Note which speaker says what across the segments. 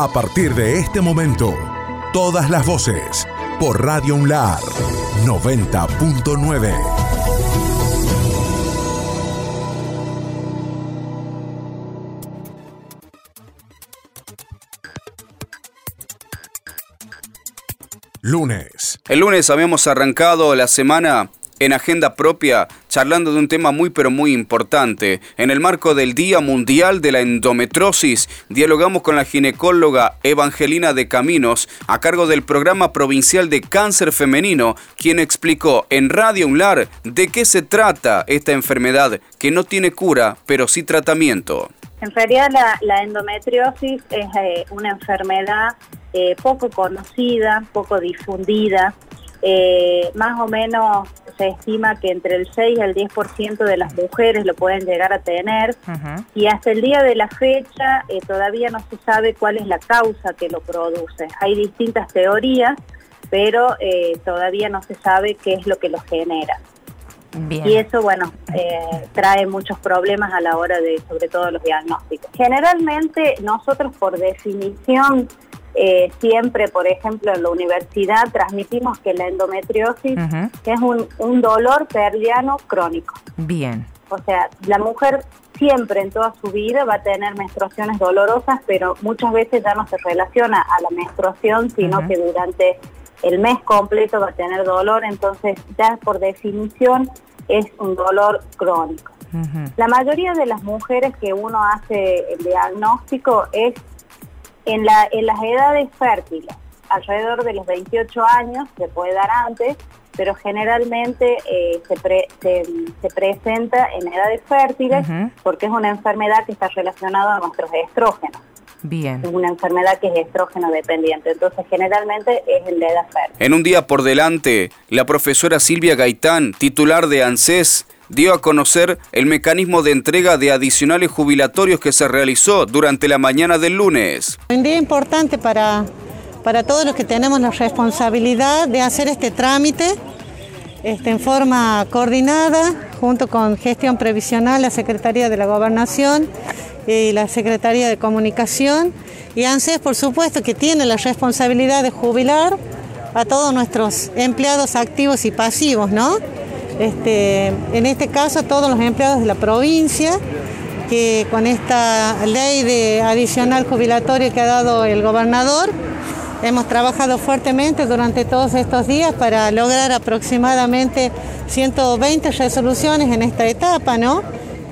Speaker 1: A partir de este momento, todas las voces por Radio Unlar 90.9. Lunes.
Speaker 2: El lunes habíamos arrancado la semana en agenda propia, charlando de un tema muy pero muy importante. En el marco del Día Mundial de la Endometrosis, dialogamos con la ginecóloga Evangelina de Caminos, a cargo del Programa Provincial de Cáncer Femenino, quien explicó en Radio Unlar de qué se trata esta enfermedad que no tiene cura, pero sí tratamiento.
Speaker 3: En realidad la, endometriosis es eh, una enfermedad eh, poco conocida, poco difundida, eh, más o menos se estima que entre el 6 y el 10% de las mujeres lo pueden llegar a tener y hasta el día de la fecha eh, todavía no se sabe cuál es la causa que lo produce. Hay distintas teorías, pero eh, todavía no se sabe qué es lo que lo genera. Y eso, bueno, trae muchos problemas a la hora de, sobre todo, los diagnósticos. Generalmente, nosotros, por definición, eh, siempre, por ejemplo, en la universidad transmitimos que la endometriosis es un, dolor perdiano crónico.
Speaker 4: Bien.
Speaker 3: O sea, la mujer siempre en toda su vida va a tener menstruaciones dolorosas, pero muchas veces ya no se relaciona a la menstruación, sino que durante el mes completo va a tener dolor, entonces ya por definición es un dolor crónico. La mayoría de las mujeres que uno hace el diagnóstico es en, la, en las edades fértiles, alrededor de los 28 años, se puede dar antes, pero generalmente eh, se, se, presenta en edades fértiles porque es una enfermedad que está relacionada a nuestros estrógenos.
Speaker 4: Bien.
Speaker 3: Es una enfermedad que es estrógeno dependiente, entonces generalmente es en la edad fértil.
Speaker 2: En un día por delante, la profesora Silvia Gaitán, titular de ANSES, dio a conocer el mecanismo de entrega de adicionales jubilatorios que se realizó durante la mañana del lunes.
Speaker 5: Un día importante para, para todos los que tenemos la responsabilidad de hacer este trámite este, en forma coordinada, junto con Gestión Previsional, la Secretaría de la Gobernación y la Secretaría de Comunicación. Y ANSES, por supuesto, que tiene la responsabilidad de jubilar a todos nuestros empleados activos y pasivos, ¿no? Este, en este caso todos los empleados de la provincia, que con esta ley de adicional jubilatorio que ha dado el gobernador, hemos trabajado fuertemente durante todos estos días para lograr aproximadamente 120 resoluciones en esta etapa, ¿no?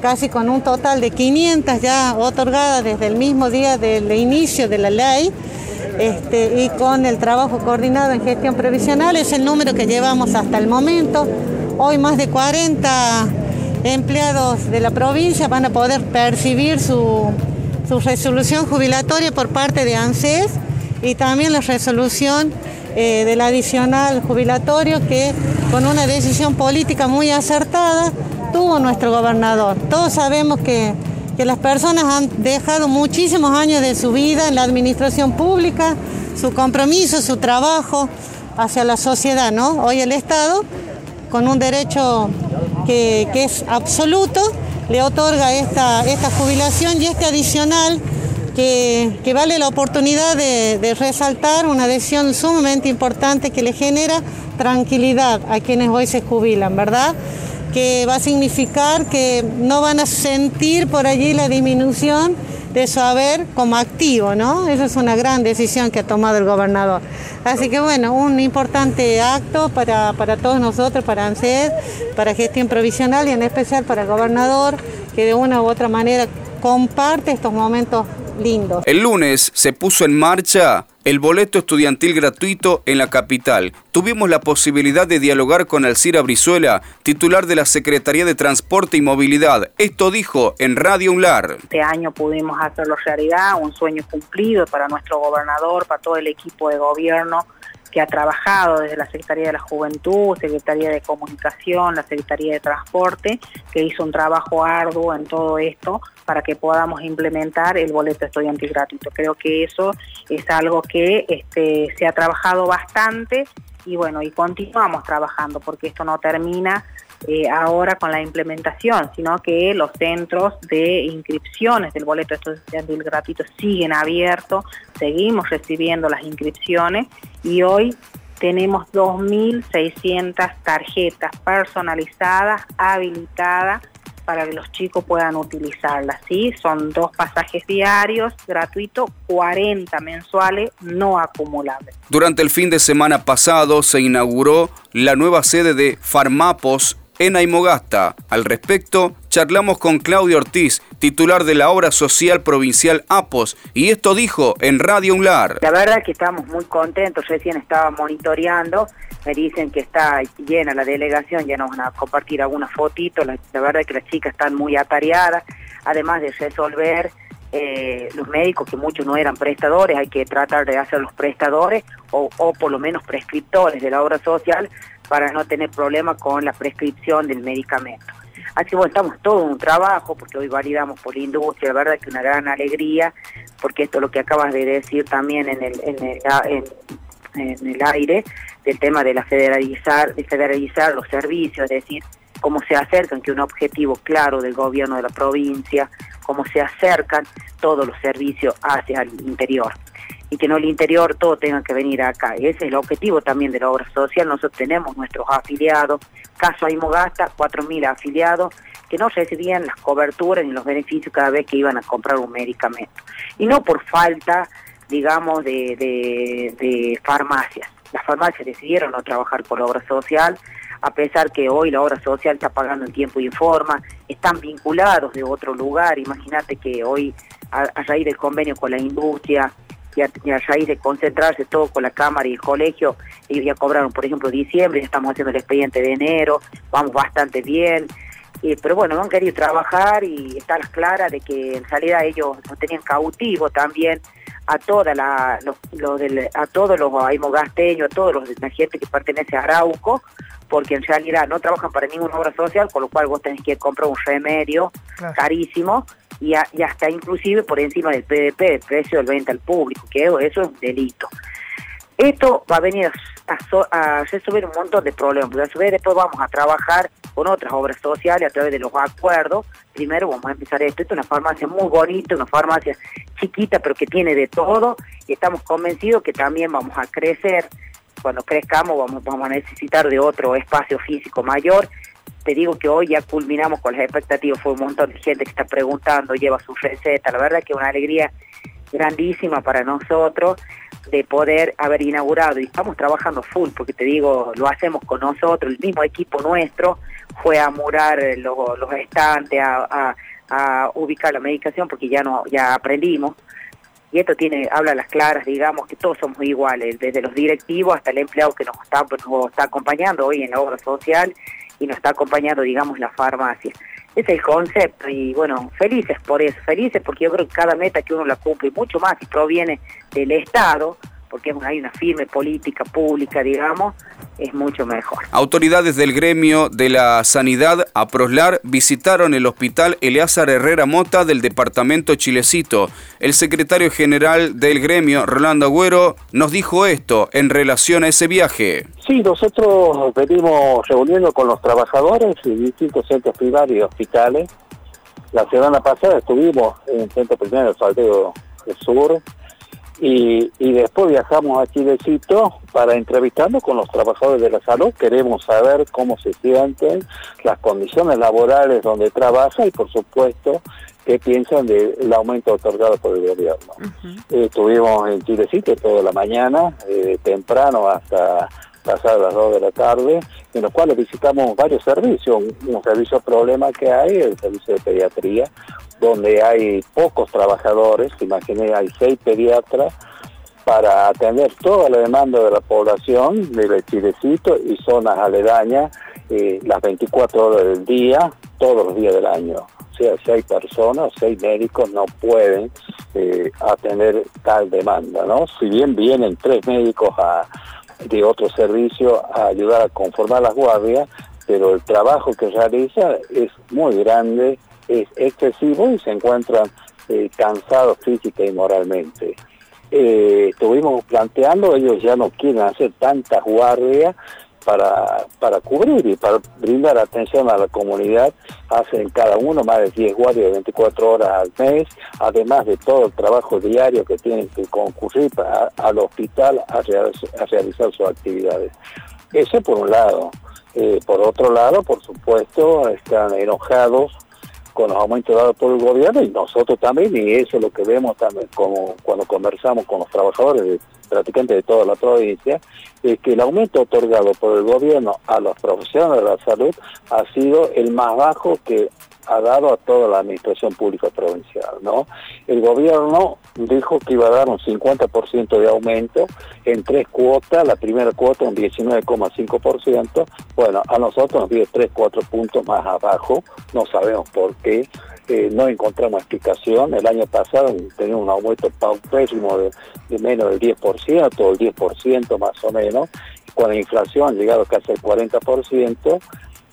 Speaker 5: Casi con un total de 500 ya otorgadas desde el mismo día del inicio de la ley. Este, y con el trabajo coordinado en gestión previsional es el número que llevamos hasta el momento. Hoy más de 40 empleados de la provincia van a poder percibir su, resolución jubilatoria por parte de ANSES y también la resolución eh, del adicional jubilatorio que con una decisión política muy acertada tuvo nuestro gobernador. Todos sabemos que, que las personas han dejado muchísimos años de su vida en la administración pública, su compromiso, su trabajo hacia la sociedad, ¿no? Hoy el Estado con un derecho que, es absoluto, le otorga esta, esta jubilación y este adicional que, vale la oportunidad de, resaltar una decisión sumamente importante que le genera tranquilidad a quienes hoy se jubilan, ¿verdad? Que va a significar que no van a sentir por allí la disminución de su haber como activo, ¿no? Esa es una gran decisión que ha tomado el gobernador. Así que bueno, un importante acto para, para todos nosotros, para ANSED, para gestión provisional y en especial para el gobernador, que de una u otra manera comparte estos momentos lindos.
Speaker 2: El lunes se puso en marcha el boleto estudiantil gratuito en la capital. Tuvimos la posibilidad de dialogar con Alcira Brizuela, titular de la Secretaría de Transporte y Movilidad. Esto dijo en Radio Unlar.
Speaker 6: Este año pudimos hacerlo realidad, un sueño cumplido para nuestro gobernador, para todo el equipo de gobierno que ha trabajado desde la Secretaría de la Juventud, Secretaría de Comunicación, la Secretaría de Transporte, que hizo un trabajo arduo en todo esto para que podamos implementar el boleto estudiantil gratuito. Creo que eso es algo que este, se ha trabajado bastante y bueno, y continuamos trabajando porque esto no termina eh, ahora con la implementación, sino que los centros de inscripciones del boleto estudiantil gratuito siguen abiertos, seguimos recibiendo las inscripciones y hoy tenemos 2.600 tarjetas personalizadas, habilitadas para que los chicos puedan utilizarlas. ¿sí? Son dos pasajes diarios, gratuito, 40 mensuales, no acumulables.
Speaker 2: Durante el fin de semana pasado se inauguró la nueva sede de Farmapos en Aymogasta. Al respecto, charlamos con Claudio Ortiz, titular de la obra social provincial APOS, y esto dijo en Radio UNLAR.
Speaker 7: La verdad que estamos muy contentos, recién estaba monitoreando, me dicen que está llena la delegación, ya nos van a compartir algunas fotitos, la, verdad que las chicas están muy atareadas, además de resolver eh, los médicos, que muchos no eran prestadores, hay que tratar de hacer los prestadores o, o por lo menos prescriptores de la obra social para no tener problemas con la prescripción del medicamento. Así que bueno, estamos todo en un trabajo, porque hoy validamos por la industria, la verdad que una gran alegría, porque esto es lo que acabas de decir también en el, el, en, el aire, del tema de la federalizar, de federalizar los servicios, es decir, cómo se acercan, que un objetivo claro del gobierno de la provincia, cómo se acercan todos los servicios hacia el interior y que no el interior todo tenga que venir acá. Ese es el objetivo también de la obra social. Nosotros tenemos nuestros afiliados, caso Aymogasta, 4.000 afiliados que no recibían las coberturas ni los beneficios cada vez que iban a comprar un medicamento. Y no por falta, digamos, de, farmacias. Las farmacias decidieron no trabajar por obra social, a pesar que hoy la obra social está pagando en tiempo y forma, están vinculados de otro lugar. Imagínate que hoy, a raíz del convenio con la industria, y a, raíz de concentrarse todo con la Cámara y el colegio, ellos ya cobraron, por ejemplo, diciembre, ya estamos haciendo el expediente de enero, vamos bastante bien. pero bueno, no han querido trabajar y está las claras de que en realidad ellos nos tenían cautivo también a toda la, a todos los aimogasteños, a todos los, la gente que pertenece a Arauco, porque en realidad no trabajan para ninguna obra social, con lo cual vos tenés que comprar un remedio carísimo y, hasta inclusive por encima del PDP, el precio del venta al público, que eso es un delito. Esto va a venir a, resolver un montón de problemas, porque a su vez después vamos a trabajar con otras obras sociales a través de los acuerdos. Primero vamos a empezar esto. Esto es una farmacia muy bonita, una farmacia chiquita, pero que tiene de todo, y estamos convencidos que también vamos a crecer. Cuando crezcamos vamos, vamos a necesitar de otro espacio físico mayor te digo que hoy ya culminamos con las expectativas, fue un montón de gente que está preguntando, lleva su receta, la verdad que una alegría grandísima para nosotros de poder haber inaugurado y estamos trabajando full, porque te digo, lo hacemos con nosotros, el mismo equipo nuestro fue a murar los, estantes, a, ubicar la medicación, porque ya no ya aprendimos, y esto tiene habla las claras, digamos que todos somos iguales, desde los directivos hasta el empleado que nos está, nos está acompañando hoy en la obra social y nos está acompañando, digamos, la farmacia. Es el concepto y bueno, felices por eso, felices porque yo creo que cada meta que uno la cumple, mucho más si proviene del Estado, porque hay una firme política pública, digamos, es mucho mejor.
Speaker 2: Autoridades del gremio de la sanidad a Proslar visitaron el hospital Eleazar Herrera Mota del departamento Chilecito. El secretario general del gremio, Rolando Agüero, nos dijo esto en relación a ese viaje.
Speaker 8: Sí, nosotros venimos reuniendo con los trabajadores y distintos centros primarios y hospitales. La semana pasada estuvimos en el centro primario de Saldeo del Sur, y, y, después viajamos a Chilecito para entrevistarnos con los trabajadores de la salud. Queremos saber cómo se sienten, las condiciones laborales donde trabajan y, por supuesto, qué piensan del aumento otorgado por el gobierno. estuvimos en Chilecito toda la mañana, eh, temprano hasta pasar las 2 de la tarde, en los cuales visitamos varios servicios. Un, servicio problema que hay, el servicio de pediatría, donde hay pocos trabajadores, imaginé, hay seis pediatras, para atender toda la demanda de la población de Chilecito y zonas aledañas eh, las 24 horas del día, todos los días del año. O sea, seis personas, seis médicos no pueden eh, atender tal demanda, ¿no? Si bien vienen tres médicos a, de otro servicio a ayudar a conformar las guardias, pero el trabajo que realiza es muy grande, es excesivo y se encuentran eh, cansados física y moralmente. Eh, estuvimos planteando, ellos ya no quieren hacer tantas guardias para, para cubrir y para brindar atención a la comunidad. Hacen cada uno más de 10 guardias de 24 horas al mes, además de todo el trabajo diario que tienen que concurrir al hospital a, realizar sus actividades. Eso por un lado. Eh, por otro lado, por supuesto, están enojados con los aumentos dados por el gobierno y nosotros también, y eso es lo que vemos también como cuando conversamos con los trabajadores prácticamente de toda la provincia, es que el aumento otorgado por el gobierno a los profesionales de la salud ha sido el más bajo que ha dado a toda la administración pública provincial, ¿no? El gobierno dijo que iba a dar un 50% de aumento en tres cuotas, la primera cuota un 19,5%, bueno, a nosotros nos dio 3, 4 puntos más abajo, no sabemos por qué, eh, no encontramos explicación, el año pasado teníamos un aumento paupérrimo de, de menos del 10%, o el 10% más o menos, con la inflación llegado casi al 40%,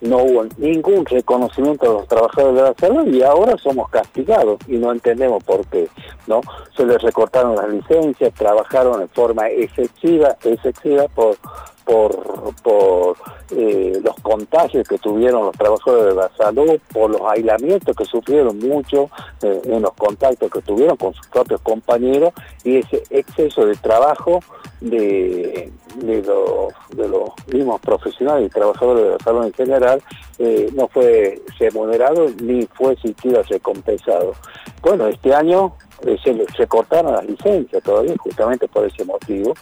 Speaker 8: no hubo ningún reconocimiento de los trabajadores de la salud y ahora somos castigados y no entendemos por qué, ¿no? Se les recortaron las licencias, trabajaron en forma excesiva, excesiva por por, eh, los contagios que tuvieron los trabajadores de la salud, por los aislamientos que sufrieron mucho eh, en los contactos que tuvieron con sus propios compañeros y ese exceso de trabajo de, los, mismos profesionales y trabajadores de la salud en general eh, no fue remunerado ni fue siquiera recompensado. Bueno, este año se, se cortaron las licencias todavía justamente por ese motivo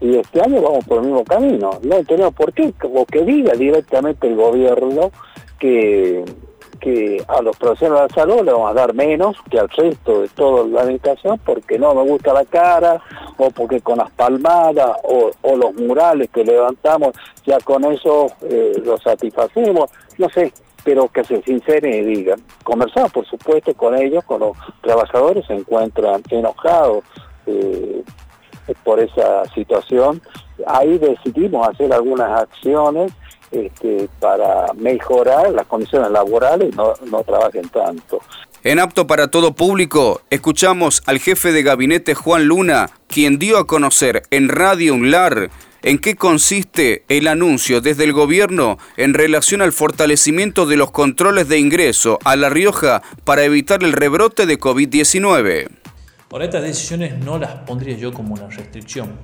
Speaker 8: y este año vamos por el mismo camino. No entendemos por qué, o que diga directamente el gobierno que, que a los profesionales de la salud le vamos a dar menos que al resto de toda la administración porque no me gusta la cara, o porque con las palmadas, o, los murales que levantamos, ya con eso eh, lo satisfacemos, no sé, pero que se sinceren y digan. Conversamos, por supuesto, con ellos, con los trabajadores, se encuentran enojados. Eh, por esa situación. Ahí decidimos hacer algunas acciones este, para mejorar las condiciones laborales no, no trabajen tanto.
Speaker 2: En apto para todo público, escuchamos al jefe de gabinete Juan Luna, quien dio a conocer en Radio Unlar en qué consiste el anuncio desde el gobierno en relación al fortalecimiento de los controles de ingreso a La Rioja para evitar el rebrote de COVID-19.
Speaker 9: Por estas decisiones no las pondría yo como una restricción,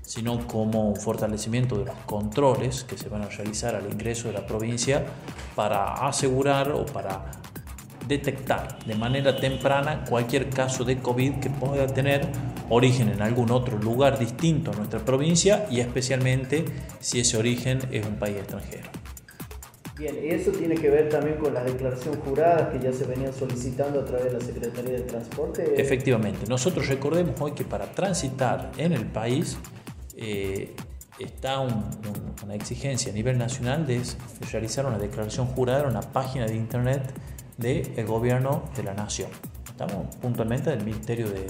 Speaker 9: sino como un fortalecimiento de los controles que se van a realizar al ingreso de la provincia para asegurar o para detectar de manera temprana cualquier caso de COVID que pueda tener origen en algún otro lugar distinto a nuestra provincia y especialmente si ese origen es un país extranjero.
Speaker 10: Bien, eso tiene que ver también con las declaraciones juradas que ya se venían solicitando a través de la Secretaría de Transporte.
Speaker 9: Efectivamente, nosotros recordemos hoy que para transitar en el país eh, está una exigencia a nivel nacional de realizar una declaración jurada en una página de internet del gobierno de la nación. Estamos puntualmente del Ministerio de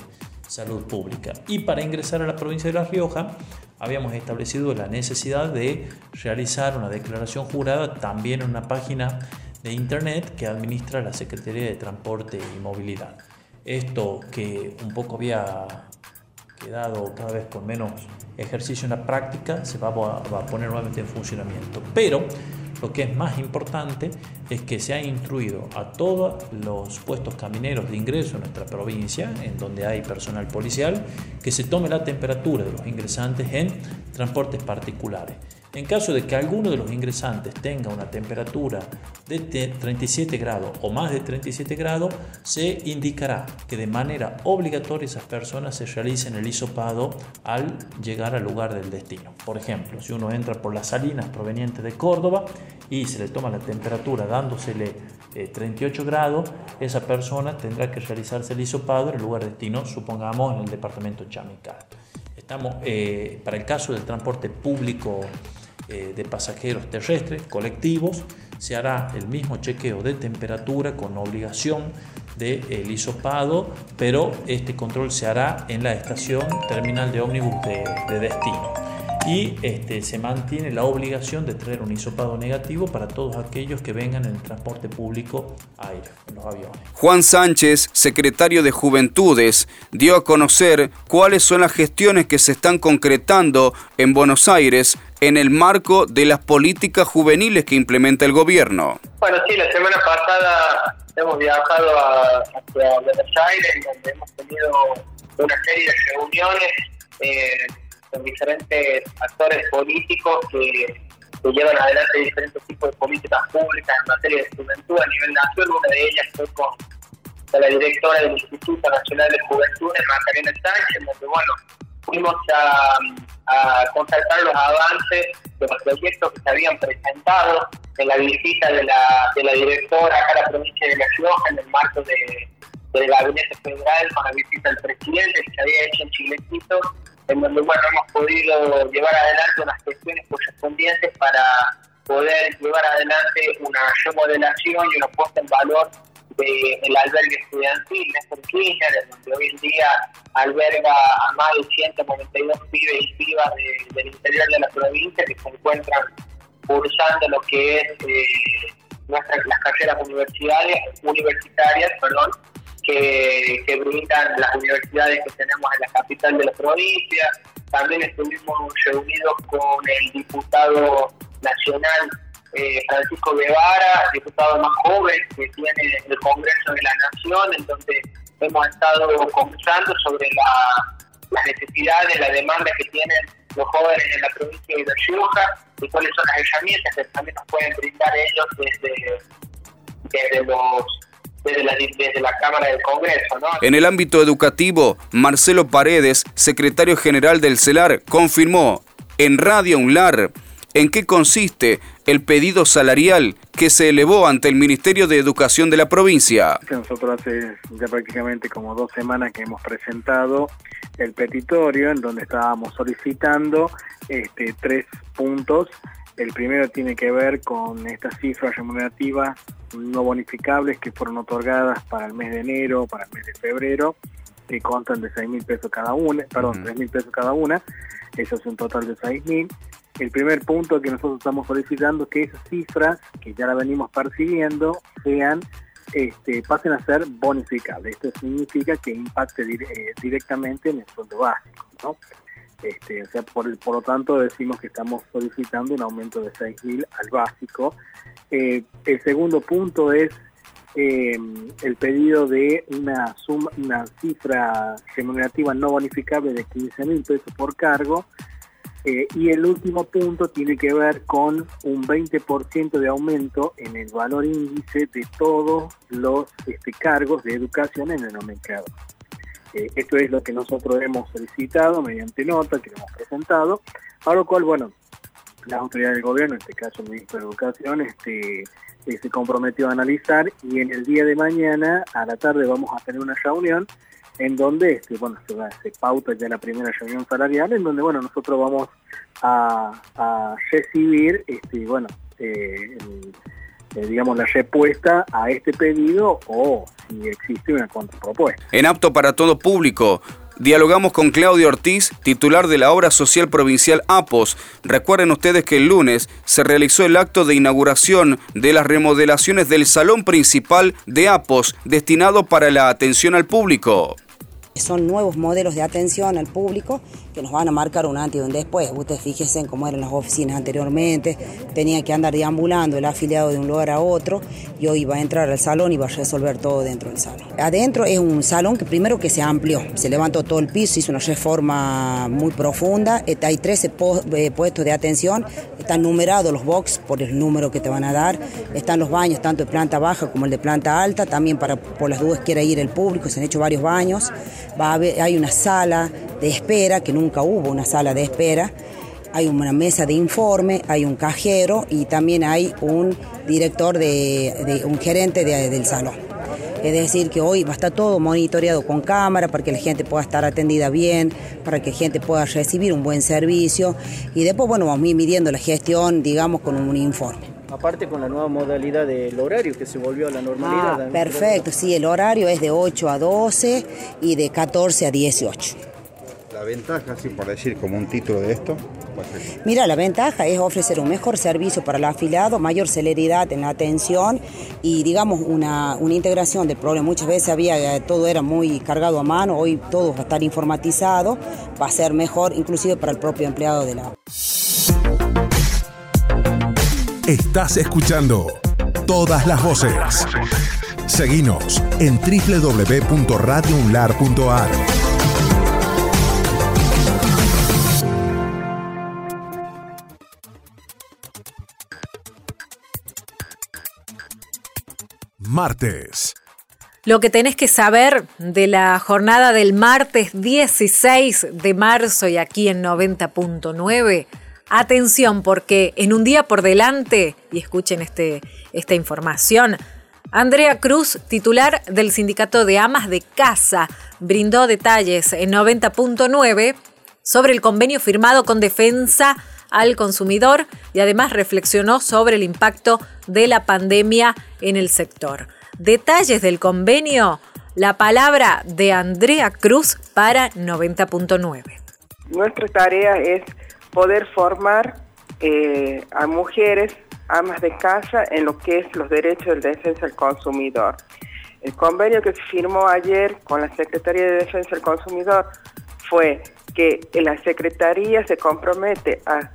Speaker 9: Salud Pública. Y para ingresar a la provincia de La Rioja, habíamos establecido la necesidad de realizar una declaración jurada también en una página de internet que administra la Secretaría de Transporte y Movilidad. Esto que un poco había quedado cada vez con menos ejercicio en la práctica se va a, poner nuevamente en funcionamiento. Pero lo que es más importante es que se ha instruido a todos los puestos camineros de ingreso en nuestra provincia, en donde hay personal policial, que se tome la temperatura de los ingresantes en transportes particulares. En caso de que alguno de los ingresantes tenga una temperatura de 37 grados o más de 37 grados, se indicará que de manera obligatoria esas personas se realicen el hisopado al llegar al lugar del destino. Por ejemplo, si uno entra por las salinas provenientes de Córdoba y se le toma la temperatura dándosele 38 eh, grados, esa persona tendrá que realizarse el hisopado en el lugar de destino, supongamos en el departamento Chamical. Estamos, eh, para el caso del transporte público eh, de pasajeros terrestres, colectivos, se hará el mismo chequeo de temperatura con obligación del de hisopado, pero este control se hará en la estación terminal de ómnibus de, destino. Y este, se mantiene la obligación de traer un hisopado negativo para todos aquellos que vengan en el transporte público aéreo, en los aviones.
Speaker 2: Juan Sánchez, secretario de Juventudes, dio a conocer cuáles son las gestiones que se están concretando en Buenos Aires en el marco de las políticas juveniles que implementa el gobierno.
Speaker 11: Bueno, sí, la semana pasada hemos viajado a, hacia Buenos Aires, donde hemos tenido una serie de reuniones eh, con diferentes actores políticos que, llevan adelante diferentes tipos de políticas públicas en materia de juventud a nivel nacional. Una de ellas fue con, la directora del Instituto Nacional de Juventud, Macarena Sánchez, donde bueno, fuimos a, a los avances de los proyectos que se habían presentado en la visita de la, de la directora acá a la provincia de La Rioja en el marco de, del gabinete federal con la visita del presidente que se había hecho en Chilecito en donde bueno, hemos podido llevar adelante unas gestiones correspondientes para poder llevar adelante una remodelación y una puesta en valor del albergue estudiantil Néstor Kirchner, donde hoy en día alberga a más de 192 pibes y pibas del interior de la provincia que se encuentran cursando lo que es eh, nuestras, las carreras universitarias, universitarias perdón, que, brindan las universidades que tenemos en la capital de la provincia. También estuvimos reunidos con el diputado nacional eh, Francisco Guevara, diputado más joven que tiene el Congreso de la Nación, en donde hemos estado conversando sobre las necesidades, la demanda que tienen los jóvenes en la provincia de Rioja y cuáles son las herramientas que también nos pueden brindar ellos desde, desde los desde la, Cámara del Congreso. ¿no?
Speaker 2: En el ámbito educativo, Marcelo Paredes, secretario general del CELAR, confirmó en Radio UNLAR en qué consiste el pedido salarial que se elevó ante el Ministerio de Educación de la provincia.
Speaker 12: Nosotros hace ya prácticamente como dos semanas que hemos presentado el petitorio en donde estábamos solicitando este, tres puntos el primero tiene que ver con estas cifras remunerativas no bonificables que fueron otorgadas para el mes de enero, para el mes de febrero, que constan de 6 mil pesos cada una, perdón, 3 mil pesos cada una, eso es un total de 6 mil. El primer punto que nosotros estamos solicitando es que esas cifras, que ya la venimos percibiendo, sean este, pasen a ser bonificables. Esto significa que impacte eh, directamente en el sueldo básico. ¿no? Este, sea, por, lo tanto decimos que estamos solicitando un aumento de 6.000 al básico. Eh, el segundo punto es eh, el pedido de una suma, una cifra remunerativa no bonificable de 15.000 pesos por cargo. Eh, y el último punto tiene que ver con un 20% de aumento en el valor índice de todos los este, cargos de educación en el nomenclador. Eh, esto es lo que nosotros hemos solicitado mediante nota que hemos presentado, a lo cual, bueno, la autoridad del gobierno, en este caso el ministro de Educación, este, eh, se comprometió a analizar y en el día de mañana a la tarde vamos a tener una reunión en donde este, bueno, se, pauta ya la primera reunión salarial, en donde bueno, nosotros vamos a, recibir este, bueno, eh, eh, digamos, la respuesta a este pedido o si existe una contrapropuesta.
Speaker 2: En apto para todo público, Dialogamos con Claudio Ortiz, titular de la obra social provincial APOS. Recuerden ustedes que el lunes se realizó el acto de inauguración de las remodelaciones del salón principal de APOS destinado para la atención al público.
Speaker 13: Son nuevos modelos de atención al público que nos van a marcar un antes y un después. Ustedes fíjense en cómo eran las oficinas anteriormente, tenía que andar deambulando el afiliado de un lugar a otro y hoy va a entrar al salón y va a resolver todo dentro del salón. Adentro es un salón que primero que se amplió, se levantó todo el piso, hizo una reforma muy profunda, hay 13 eh, puestos de atención, están numerados los box por el número que te van a dar, están los baños tanto de planta baja como el de planta alta, también para por las dudas quiera ir el público, se han hecho varios baños hay una sala de espera, que nunca hubo una sala de espera, hay una mesa de informe, hay un cajero y también hay un director, de, un gerente del salón. Es decir, que hoy va a estar todo monitoreado con cámara para que la gente pueda estar atendida bien, para que la gente pueda recibir un buen servicio y después, bueno, vamos a ir midiendo la gestión, digamos, con un informe.
Speaker 10: Aparte con la nueva modalidad del horario que se volvió a la normalidad.
Speaker 13: Ah, perfecto, sí, el horario es de 8 a 12 y de 14 a 18.
Speaker 14: La ventaja, así por decir como un título de esto,
Speaker 13: Mira, la ventaja es ofrecer un mejor servicio para el afiliado, mayor celeridad en la atención y digamos una, una integración del problema. Muchas veces había, eh, todo era muy cargado a mano, hoy todo va a estar informatizado, va a ser mejor inclusive para el propio empleado de la...
Speaker 1: Estás escuchando todas las voces. Seguinos en www.radiounlar.ar. Martes.
Speaker 14: Lo que tenés que saber de la jornada del martes 16 de marzo y aquí en 90.9. Atención, porque en un día por delante, y escuchen este, esta información, Andrea Cruz, titular del Sindicato de Amas de Casa, brindó detalles en 90.9 sobre el convenio firmado con defensa al consumidor y además reflexionó sobre el impacto de la pandemia en el sector. Detalles del convenio, la palabra de Andrea Cruz para 90.9.
Speaker 15: Nuestra tarea es poder formar eh, a mujeres amas de casa en lo que es los derechos de defensa del consumidor. El convenio que se firmó ayer con la Secretaría de Defensa del Consumidor fue que la Secretaría se compromete a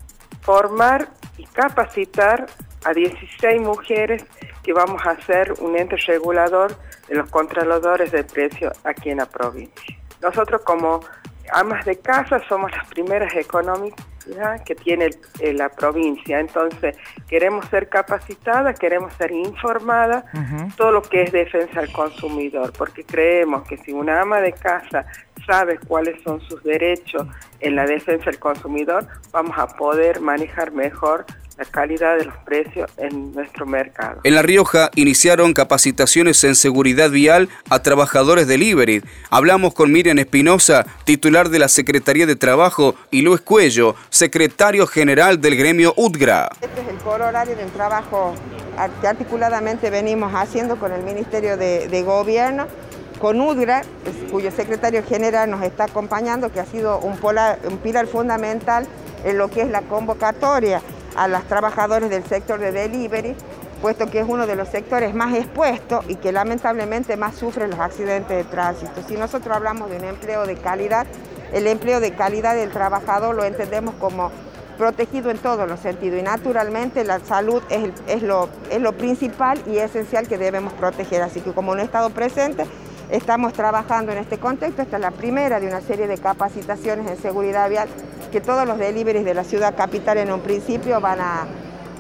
Speaker 15: formar y capacitar a 16 mujeres que vamos a hacer un ente regulador de los controladores de precios aquí en la provincia. Nosotros como amas de casa somos las primeras económicas que tiene eh, la provincia. Entonces, queremos ser capacitadas, queremos ser informadas, todo lo que es defensa al consumidor, porque creemos que si una ama de casa sabe cuáles son sus derechos en la defensa del consumidor, vamos a poder manejar mejor la calidad de los precios en nuestro mercado.
Speaker 2: En La Rioja iniciaron capacitaciones en seguridad vial a trabajadores del Iberid. Hablamos con Miriam Espinosa, titular de la Secretaría de Trabajo, y Luis Cuello, secretario general del gremio UDGRA.
Speaker 16: Este es el horario del trabajo que articuladamente venimos haciendo con el Ministerio de, Gobierno con UDGRA, cuyo secretario general nos está acompañando, que ha sido un, pilar fundamental en lo que es la convocatoria a los trabajadores del sector de delivery, puesto que es uno de los sectores más expuestos y que lamentablemente más sufre los accidentes de tránsito. Si nosotros hablamos de un empleo de calidad, el empleo de calidad del trabajador lo entendemos como protegido en todos los sentidos y naturalmente la salud es, lo, es lo principal y esencial que debemos proteger. Así que como un Estado presente, estamos trabajando en este contexto. Esta es la primera de una serie de capacitaciones en seguridad vial que todos los deliveries de la ciudad capital en un principio van a,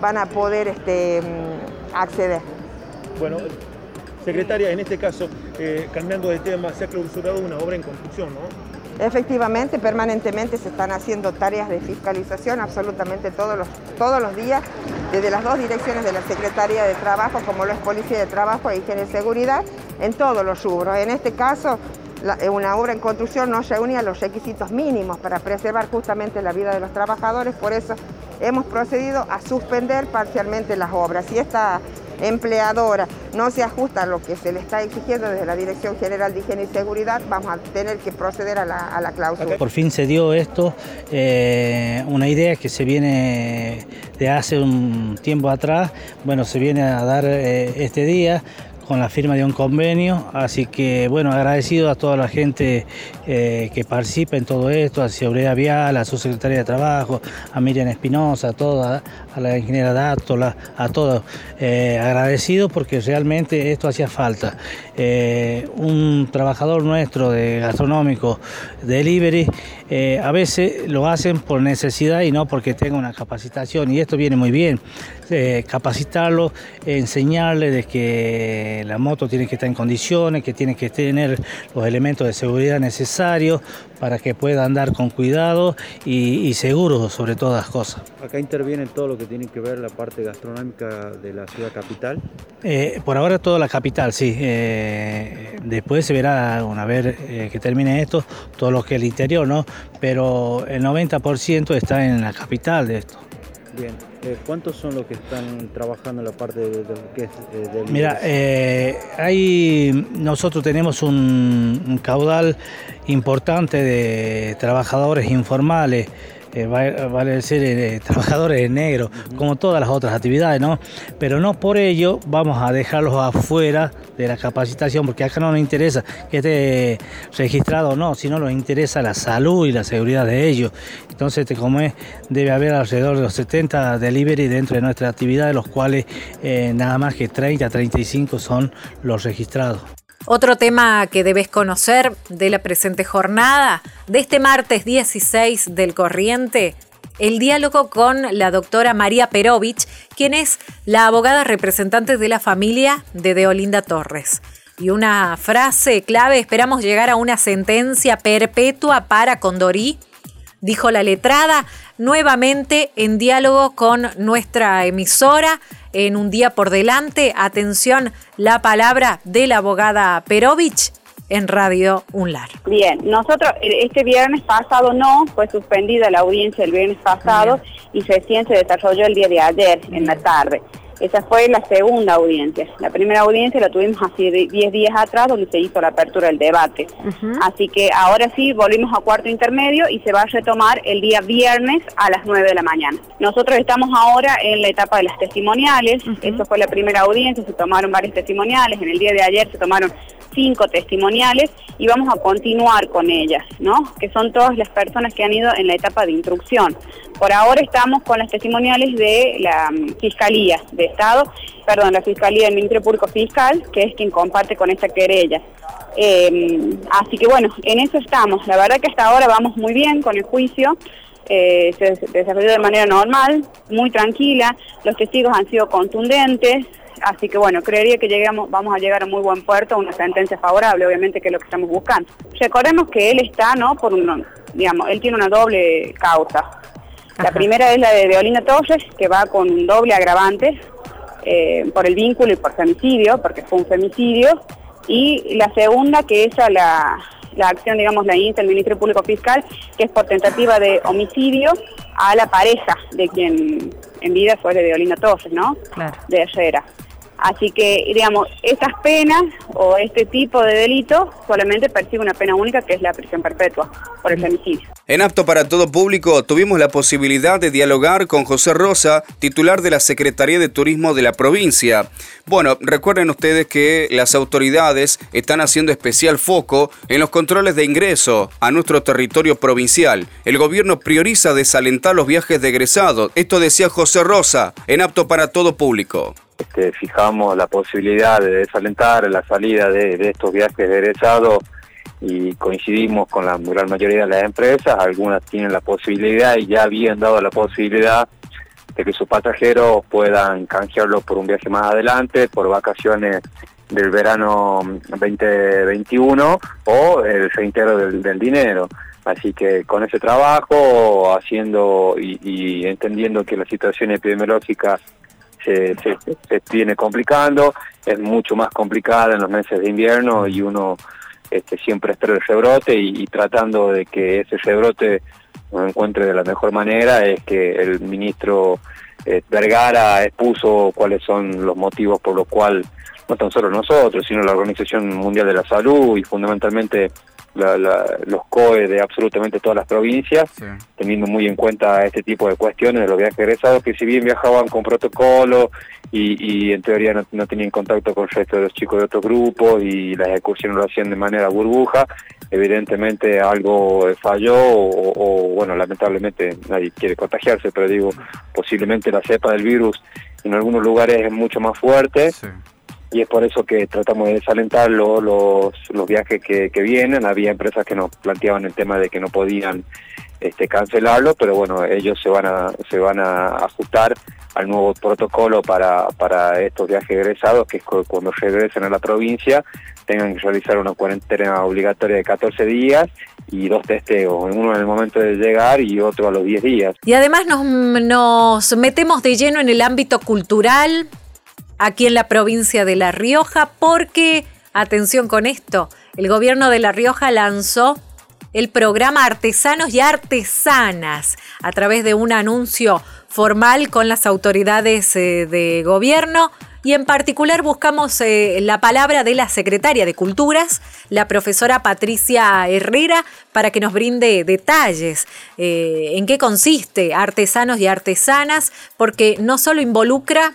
Speaker 16: van a poder este, mm, acceder.
Speaker 17: Bueno, secretaria, en este caso, eh, cambiando de tema, se ha clausurado una obra en construcción, ¿no?
Speaker 16: Efectivamente, permanentemente se están haciendo tareas de fiscalización absolutamente todos los, todos los días, desde las dos direcciones de la Secretaría de Trabajo, como lo es Policía de Trabajo e Higiene y Seguridad, en todos los rubros. En este caso, eh, una obra en construcción no reunía los requisitos mínimos para preservar justamente la vida de los trabajadores, por eso hemos procedido a suspender parcialmente las obras. Si esta empleadora no se ajusta a lo que se le está exigiendo desde la Dirección General de Higiene y Seguridad, vamos a tener que proceder a la, a clausura.
Speaker 18: Por fin se dio esto, eh, una idea que se viene de hace un tiempo atrás, bueno, se viene a dar eh, este día con la firma de un convenio, así que bueno, agradecido a toda la gente eh, que participa en todo esto, a Seguridad Vial, a su secretaria de Trabajo, a Miriam Espinosa, a toda, a la ingeniera Dátola, a todos, eh, agradecido porque realmente esto hacía falta. Eh, un trabajador nuestro de gastronómico, delivery, a veces lo hacen por necesidad y no porque tenga una capacitación, y esto viene muy bien, capacitarlo, enseñarle de que la moto tiene que estar en condiciones, que tiene que tener los elementos de seguridad necesarios para que pueda andar con cuidado y, seguro sobre todas las cosas.
Speaker 17: Acá interviene todo lo que tiene que ver la parte gastronómica de la ciudad capital.
Speaker 18: Eh, por ahora toda la capital, sí. Eh, después se verá, una vez eh, que termine esto, todo lo que es el interior, ¿no? Pero el 90% está en la capital de esto.
Speaker 17: Bien, eh, ¿cuántos son los que están trabajando en la parte de, eh, del
Speaker 18: Mira, eh, ahí nosotros tenemos un, caudal importante de trabajadores informales eh, vale decir, eh, trabajadores en negro, como todas las otras actividades, ¿no? Pero no por ello vamos a dejarlos afuera de la capacitación, porque acá no nos interesa que esté registrado o no, sino nos interesa la salud y la seguridad de ellos. Entonces, este, como es, debe haber alrededor de los 70 delivery dentro de nuestra actividad, de los cuales eh, nada más que 30, 35 son los registrados.
Speaker 14: Otro tema que debes conocer de la presente jornada, de este martes 16 del corriente, el diálogo con la doctora María Perovich, quien es la abogada representante de la familia de Deolinda Torres. Y una frase clave, esperamos llegar a una sentencia perpetua para Condorí, dijo la letrada, nuevamente en diálogo con nuestra emisora en un día por delante. Atención, la palabra de la abogada Perovich en Radio UNLAR.
Speaker 19: Bien, nosotros eh, este viernes pasado no, fue suspendida la audiencia el viernes pasado y recién se desarrolló el día de ayer, en la tarde. Esa fue la segunda audiencia. La primera audiencia la tuvimos hace 10 días atrás, donde se hizo la apertura del debate. Así que ahora sí volvimos a cuarto intermedio y se va a retomar el día viernes a las 9 de la mañana. Nosotros estamos ahora en la etapa de las testimoniales. Eso fue la primera audiencia, se tomaron varios testimoniales. En el día de ayer se tomaron cinco testimoniales y vamos a continuar con ellas, ¿no? Que son todas las personas que han ido en la etapa de instrucción. Por ahora estamos con las testimoniales de la mm, Fiscalía de Estado, perdón, la Fiscalía del Ministerio Público Fiscal, que es quien comparte con esta querella. Em, así que bueno, en eso estamos. La verdad que hasta ahora vamos muy bien con el juicio. Eh, se desarrolló de manera normal, muy tranquila, los testigos han sido contundentes, Así que bueno, creería que lleguemos, vamos a llegar a muy buen puerto, a una sentencia favorable, obviamente que es lo que estamos buscando. Recordemos que él está, ¿no? Por un, digamos, él tiene una doble causa. La primera es la de Deolina Torres, que va con un doble agravante eh, por el vínculo y por femicidio, porque fue un femicidio. Y la segunda, que es la, la acción, digamos, la INSA, el Ministerio Público Fiscal, que es por tentativa de homicidio a la pareja de quien en vida fue de Deolina Torres, ¿no? Claro. De Herrera. Así que, digamos, estas penas o este tipo de delitos solamente persigue una pena única que es la prisión perpetua por el femicidio.
Speaker 2: En Apto para Todo Público tuvimos la posibilidad de dialogar con José Rosa, titular de la Secretaría de Turismo de la provincia. Bueno, recuerden ustedes que las autoridades están haciendo especial foco en los controles de ingreso a nuestro territorio provincial. El gobierno prioriza desalentar los viajes de egresados. Esto decía José Rosa en Apto para Todo Público.
Speaker 8: Fijamos la posibilidad de desalentar la salida de, estos viajes de y coincidimos con la gran mayoría de las empresas, algunas tienen la posibilidad y ya habían dado la posibilidad de que sus pasajeros puedan canjearlo por un viaje más adelante, por vacaciones del verano 2021 o el reintegro del, del dinero. Así que con ese trabajo, haciendo y, y entendiendo que la situación epidemiológica se, se, viene complicando, es mucho más complicada en los meses de invierno y uno este, siempre espera el rebrote y, tratando de que ese rebrote lo encuentre de la mejor manera es que el ministro eh, Vergara expuso cuáles son los motivos por los cuales no tan solo nosotros, sino la Organización Mundial de la Salud y fundamentalmente los COE de absolutamente todas las provincias, teniendo muy en cuenta este tipo de cuestiones de los viajes egresados, que si bien viajaban con protocolo y, en teoría no, tenían contacto con el resto de los chicos de otros grupos y las excursiones lo hacían de manera burbuja, evidentemente algo falló o, bueno, lamentablemente nadie quiere contagiarse, pero digo, posiblemente la cepa del virus en algunos lugares es mucho más fuerte y es por eso que tratamos de desalentar los, los viajes que, que, vienen. Había empresas que nos planteaban el tema de que no podían este, cancelarlo, pero bueno, ellos se van a, se van a ajustar al nuevo protocolo para, para estos viajes egresados, que es cuando regresen a la provincia tengan que realizar una cuarentena obligatoria de 14 días y dos testeos, uno en el momento de llegar y otro a los 10 días.
Speaker 14: Y además nos, nos metemos de lleno en el ámbito cultural, aquí en la provincia de La Rioja porque, atención con esto, el gobierno de La Rioja lanzó el programa Artesanos y Artesanas a través de un anuncio formal con las autoridades eh, de gobierno. Y en particular buscamos eh, la palabra de la secretaria de Culturas, la profesora Patricia Herrera, para que nos brinde detalles eh, en qué consiste artesanos y artesanas, porque no solo involucra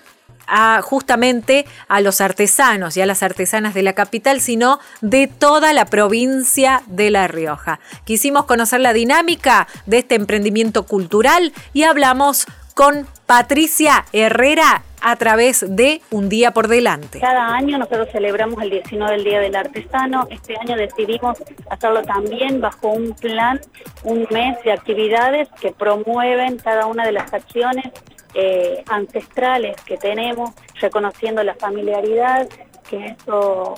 Speaker 14: justamente a los artesanos y a las artesanas de la capital, sino de toda la provincia de La Rioja. Quisimos conocer la dinámica de este emprendimiento cultural y hablamos con Patricia Herrera a través de Un Día por Delante.
Speaker 20: Cada año nosotros celebramos el 19 del Día del Artesano. Este año decidimos hacerlo también bajo un plan, un mes de actividades que promueven cada una de las acciones eh, ancestrales que tenemos, reconociendo la familiaridad que eso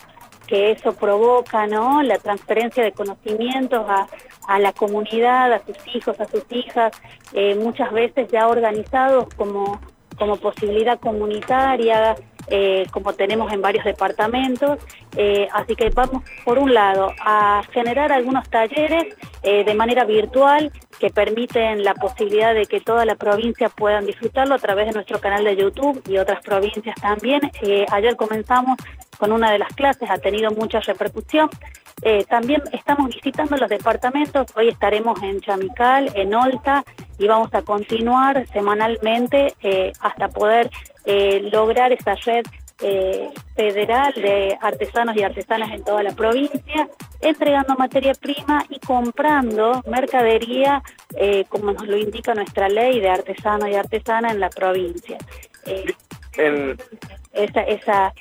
Speaker 20: que eso provoca, ¿no? La transferencia de conocimientos a, a la comunidad, a sus hijos, a sus hijas, eh, muchas veces ya organizados como, como posibilidad comunitaria, eh, como tenemos en varios departamentos. Eh, así que vamos, por un lado, a generar algunos talleres eh, de manera virtual que permiten la posibilidad de que toda la provincia puedan disfrutarlo a través de nuestro canal de YouTube y otras provincias también. ayer comenzamos con una de las clases, ha tenido mucha repercusión. también estamos visitando los departamentos, hoy estaremos en Chamical, en Olta y vamos a continuar semanalmente hasta poder eh, lograr esa red eh, federal de artesanos y artesanas en toda la provincia, entregando materia prima y comprando mercadería, eh, como nos lo indica nuestra ley de artesano y artesana en la provincia. esa, esa,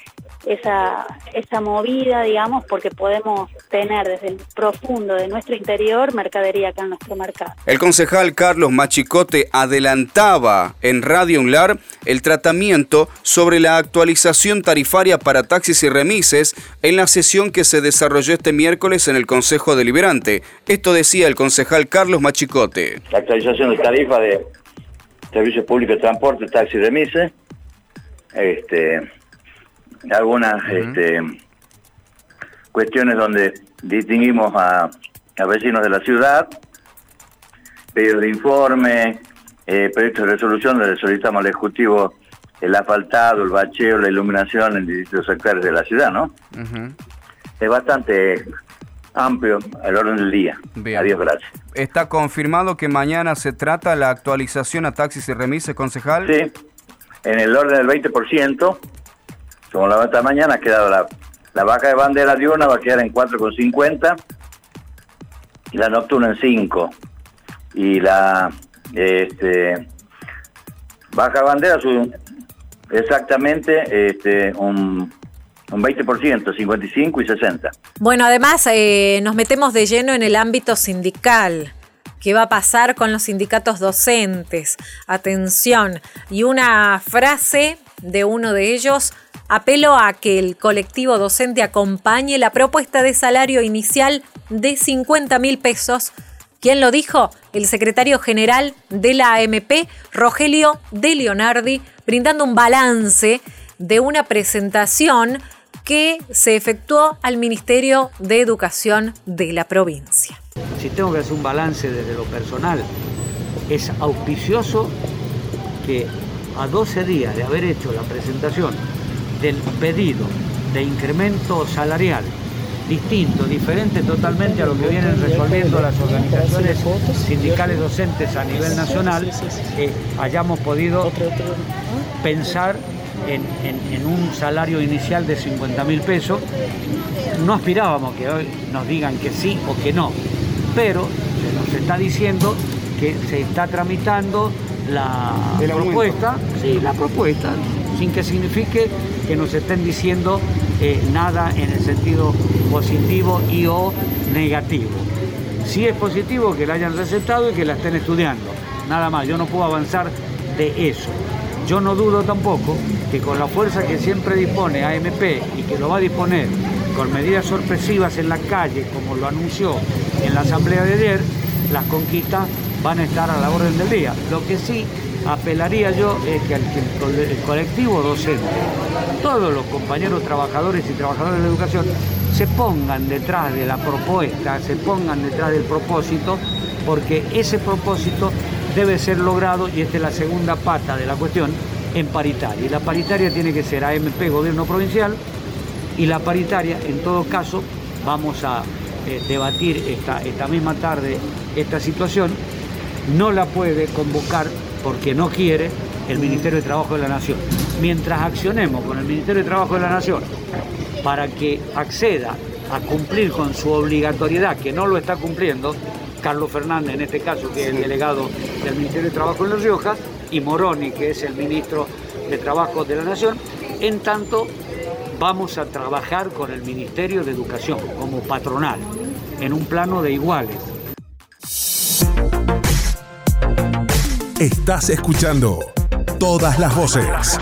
Speaker 20: esa, esa movida, digamos, porque podemos tener desde el profundo de nuestro interior mercadería acá en nuestro mercado.
Speaker 2: El concejal Carlos Machicote adelantaba en Radio Unlar el tratamiento sobre la actualización tarifaria para taxis y remises en la sesión que se desarrolló este miércoles en el Consejo Deliberante. Esto decía el concejal Carlos Machicote.
Speaker 21: La actualización de tarifa de servicios públicos de transporte, taxis y remises. Este, algunas este, cuestiones donde distinguimos a, vecinos de la ciudad, pedidos de informe, eh, proyectos de resolución donde solicitamos al Ejecutivo el asfaltado, el bacheo, la iluminación en distintos sectores de la ciudad, ¿no? Es bastante amplio el orden del día. Adiós, gracias.
Speaker 2: ¿Está confirmado que mañana se trata la actualización a taxis y remises, concejal?
Speaker 21: Sí, en el orden del 20%, como la otra mañana ha quedado la, la vaca de bandera diurna va a quedar en 4,50 y la nocturna en 5. Y la este, baja bandera sube exactamente este, un, un 20%, 55 y 60.
Speaker 14: Bueno, además eh, nos metemos de lleno en el ámbito sindical. ¿Qué va a pasar con los sindicatos docentes? Atención. Y una frase de uno de ellos Apelo a que el colectivo docente acompañe la propuesta de salario inicial de 50 mil pesos. ¿Quién lo dijo? El secretario general de la AMP, Rogelio de Leonardi, brindando un balance de una presentación que se efectuó al Ministerio de Educación de la provincia.
Speaker 22: Si tengo que hacer un balance desde lo personal, es auspicioso que a 12 días de haber hecho la presentación del pedido de incremento salarial distinto, diferente totalmente a lo que vienen resolviendo las organizaciones sindicales docentes a nivel nacional, eh, hayamos podido pensar en, un salario inicial de 50 mil pesos. No aspirábamos que hoy nos digan que sí o que no, pero se nos está diciendo que se está tramitando la propuesta, sí, la propuesta, sin que signifique que nos estén diciendo eh, nada en el sentido positivo y o negativo. Si es positivo que la hayan recetado y que la estén estudiando, nada más, yo no puedo avanzar de eso. Yo no dudo tampoco que con la fuerza que siempre dispone AMP y que lo va a disponer con medidas sorpresivas en la calle, como lo anunció en la asamblea de ayer, las conquistas van a estar a la orden del día. Lo que sí apelaría yo es que el, colectivo docente, todos los compañeros trabajadores y trabajadoras de la educación, se pongan detrás de la propuesta, se pongan detrás del propósito, porque ese propósito debe ser logrado, y esta es la segunda pata de la cuestión, en paritaria. Y la paritaria tiene que ser AMP, gobierno provincial, y la paritaria, en todo caso, vamos a eh, debatir esta, esta misma tarde esta situación, no la puede convocar porque no quiere el Ministerio de Trabajo de la Nación. Mientras accionemos con el Ministerio de Trabajo de la Nación para que acceda a cumplir con su obligatoriedad, que no lo está cumpliendo, Carlos Fernández en este caso, que es el delegado del Ministerio de Trabajo en La Rioja, y Moroni, que es el ministro de Trabajo de la Nación, en tanto vamos a trabajar con el Ministerio de Educación como patronal, en un plano de iguales.
Speaker 1: Estás escuchando todas las voces.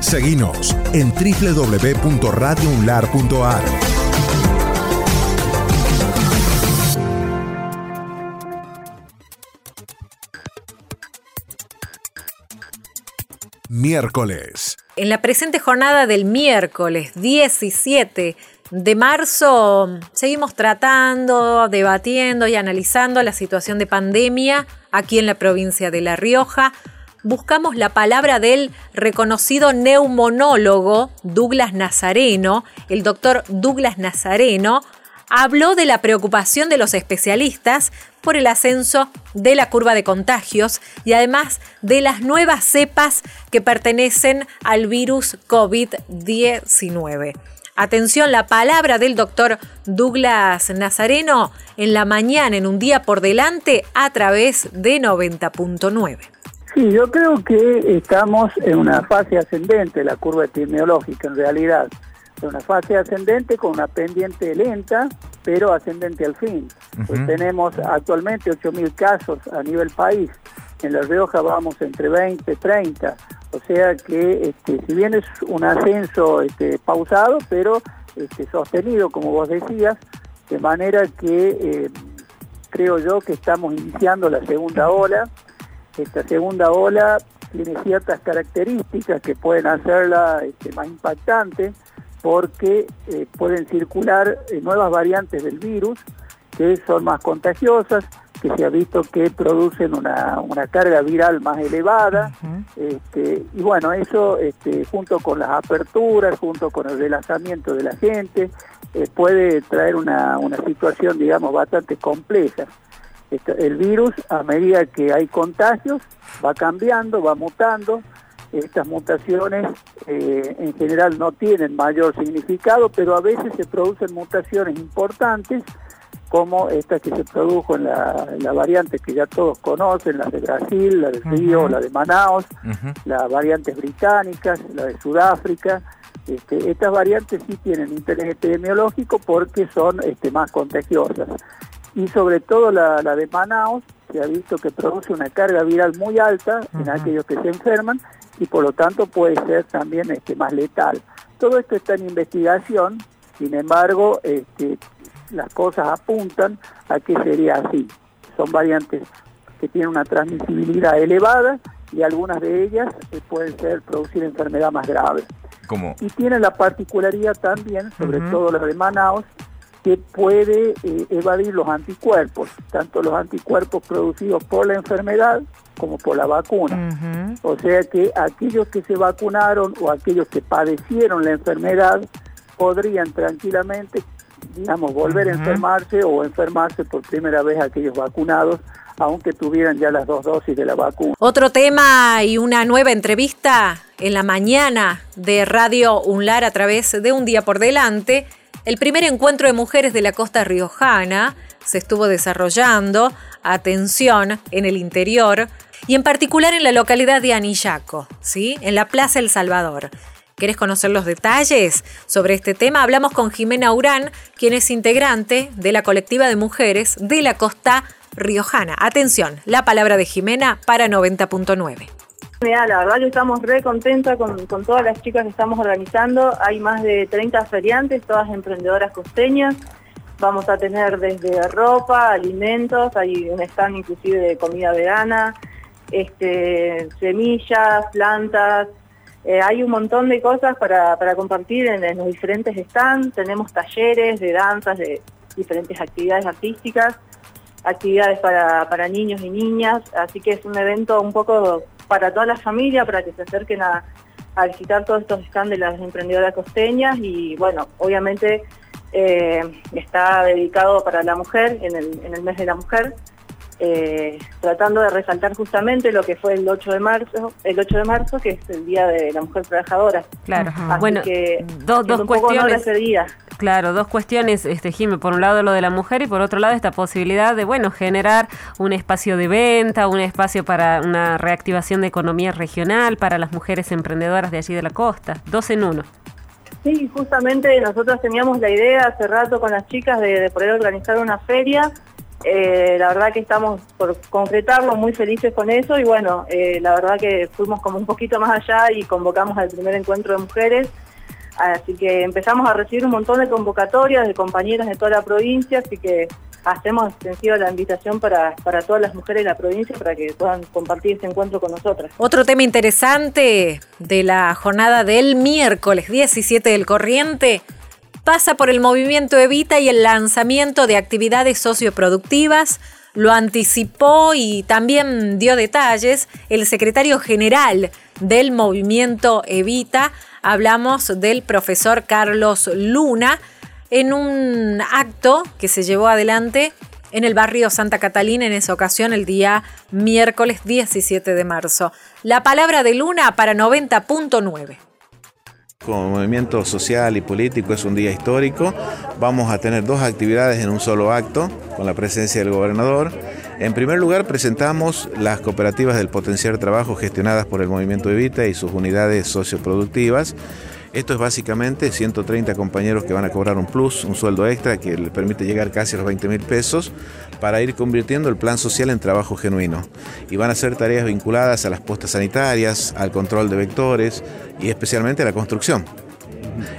Speaker 1: Seguinos en www.radiounlar.ar. Miércoles.
Speaker 14: En la presente jornada del miércoles 17 de marzo seguimos tratando, debatiendo y analizando la situación de pandemia aquí en la provincia de La Rioja. Buscamos la palabra del reconocido neumonólogo Douglas Nazareno, el doctor Douglas Nazareno, habló de la preocupación de los especialistas por el ascenso de la curva de contagios y además de las nuevas cepas que pertenecen al virus COVID-19. Atención, la palabra del doctor Douglas Nazareno en la mañana, en un día por delante, a través de 90.9.
Speaker 23: Sí, yo creo que estamos en una fase ascendente de la curva epidemiológica en realidad una fase ascendente con una pendiente lenta, pero ascendente al fin. Pues tenemos actualmente 8.000 casos a nivel país. En La Rioja vamos entre 20 30. O sea que este, si bien es un ascenso este, pausado, pero este, sostenido, como vos decías, de manera que eh, creo yo que estamos iniciando la segunda ola. Esta segunda ola tiene ciertas características que pueden hacerla este, más impactante porque eh, pueden circular eh, nuevas variantes del virus que son más contagiosas, que se ha visto que producen una, carga viral más elevada, este, y bueno, eso este, junto con las aperturas, junto con el relanzamiento de la gente, eh, puede traer una, una, situación, digamos, bastante compleja. Este, el virus, a medida que hay contagios, va cambiando, va mutando, estas mutaciones eh, en general no tienen mayor significado, pero a veces se producen mutaciones importantes, como esta que se produjo en la, variante que ya todos conocen, la de Brasil, la de Río, la de Manaus, las variantes británicas, la de Sudáfrica. Este, estas variantes sí tienen interés epidemiológico porque son este, más contagiosas. Y sobre todo la, de Manaus se ha visto que produce una carga viral muy alta en aquellos que se enferman y por lo tanto puede ser también este, más letal. Todo esto está en investigación, sin embargo, este, las cosas apuntan a que sería así. Son variantes que tienen una transmisibilidad elevada y algunas de ellas eh, pueden ser producir enfermedad más grave.
Speaker 2: ¿Cómo?
Speaker 23: Y tiene la particularidad también, sobre todo la de Manaus, que puede eh, evadir los anticuerpos, tanto los anticuerpos producidos por la enfermedad como por la vacuna. O sea que aquellos que se vacunaron o aquellos que padecieron la enfermedad podrían tranquilamente, digamos, volver a enfermarse o enfermarse por primera vez aquellos vacunados aunque tuvieran ya las dos dosis de la vacuna.
Speaker 14: Otro tema y una nueva entrevista en la mañana de Radio UNLAR a través de Un Día por Delante el primer encuentro de mujeres de la costa riojana se estuvo desarrollando, atención, en el interior y en particular en la localidad de Anillaco, ¿sí? en la Plaza El Salvador. ¿Querés conocer los detalles sobre este tema? Hablamos con Jimena Urán, quien es integrante de la colectiva de mujeres de la costa riojana. Atención, la palabra de Jimena para 90.9
Speaker 24: la verdad que estamos re contentas con, todas las chicas que estamos organizando. Hay más de 30 feriantes, todas emprendedoras costeñas. Vamos a tener desde ropa, alimentos, hay un stand inclusive de comida vegana, este, semillas, plantas. Eh, hay un montón de cosas para, compartir en, los diferentes stands. Tenemos talleres de danzas, de diferentes actividades artísticas actividades para, niños y niñas, así que es un evento un poco para toda la familia, para que se acerquen a, visitar todos estos stands de las emprendedoras costeñas y bueno, obviamente eh, está dedicado para la mujer, en el mes de la mujer. Eh, tratando de resaltar justamente lo que fue el 8 de marzo, el 8 de marzo, que es el Día de la Mujer Trabajadora.
Speaker 4: Claro, bueno, dos, dos cuestiones. Claro, dos cuestiones, este Jimmy, por un lado lo de la mujer y por otro lado esta posibilidad de, bueno, generar un espacio de venta, un espacio para una reactivación de economía regional para las mujeres emprendedoras de allí de la costa, dos en uno.
Speaker 24: Sí, justamente nosotros teníamos la idea hace rato con las chicas de poder organizar una feria eh, la verdad que estamos por concretarlo, muy felices con eso y bueno, eh, la verdad que fuimos como un poquito más allá y convocamos al primer encuentro de mujeres, así que empezamos a recibir un montón de convocatorias de compañeras de toda la provincia, así que hacemos extensiva la invitación para, para todas las mujeres de la provincia para que puedan compartir este encuentro con nosotras.
Speaker 14: Otro tema interesante de la jornada del miércoles 17 del Corriente pasa por el movimiento Evita y el lanzamiento de actividades socioproductivas. Lo anticipó y también dio detalles el secretario general del movimiento Evita. Hablamos del profesor Carlos Luna en un acto que se llevó adelante en el barrio Santa Catalina en esa ocasión el día miércoles 17 de marzo. La palabra de Luna para 90.9.
Speaker 25: Como movimiento social y político es un día histórico. Vamos a tener dos actividades en un solo acto con la presencia del gobernador. En primer lugar, presentamos las cooperativas del potenciar trabajo gestionadas por el movimiento Evita y sus unidades socioproductivas. Esto es básicamente 130 compañeros que van a cobrar un plus, un sueldo extra que les permite llegar casi a los 20 mil pesos para ir convirtiendo el plan social en trabajo genuino. Y van a ser tareas vinculadas a las postas sanitarias, al control de vectores y especialmente a la construcción.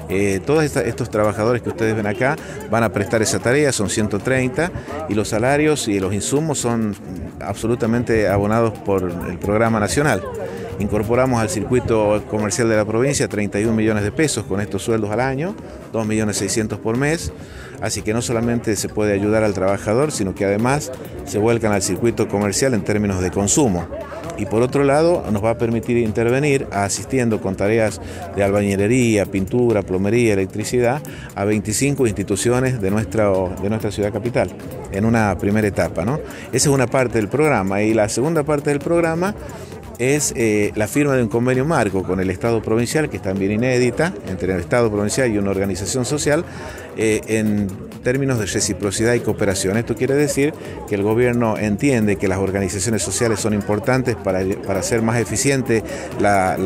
Speaker 25: Eh, todos estos trabajadores que ustedes ven acá van a prestar esa tarea, son 130, y los salarios y los insumos son absolutamente abonados por el programa nacional. Incorporamos al circuito comercial de la provincia 31 millones de pesos con estos sueldos al año, 2 millones 600 por mes. Así que no solamente se puede ayudar al trabajador, sino que además se vuelcan al circuito comercial en términos de consumo. Y por otro lado, nos va a permitir intervenir asistiendo con tareas de albañilería, pintura, plomería, electricidad a 25 instituciones de nuestra, de nuestra ciudad capital en una primera etapa. ¿no? Esa es una parte del programa. Y la segunda parte del programa es eh, la firma de un convenio marco con el Estado provincial, que es también inédita, entre el Estado provincial y una organización social, eh, en términos de reciprocidad y cooperación. Esto quiere decir que el gobierno entiende que las organizaciones sociales son importantes para, hacer más eficiente las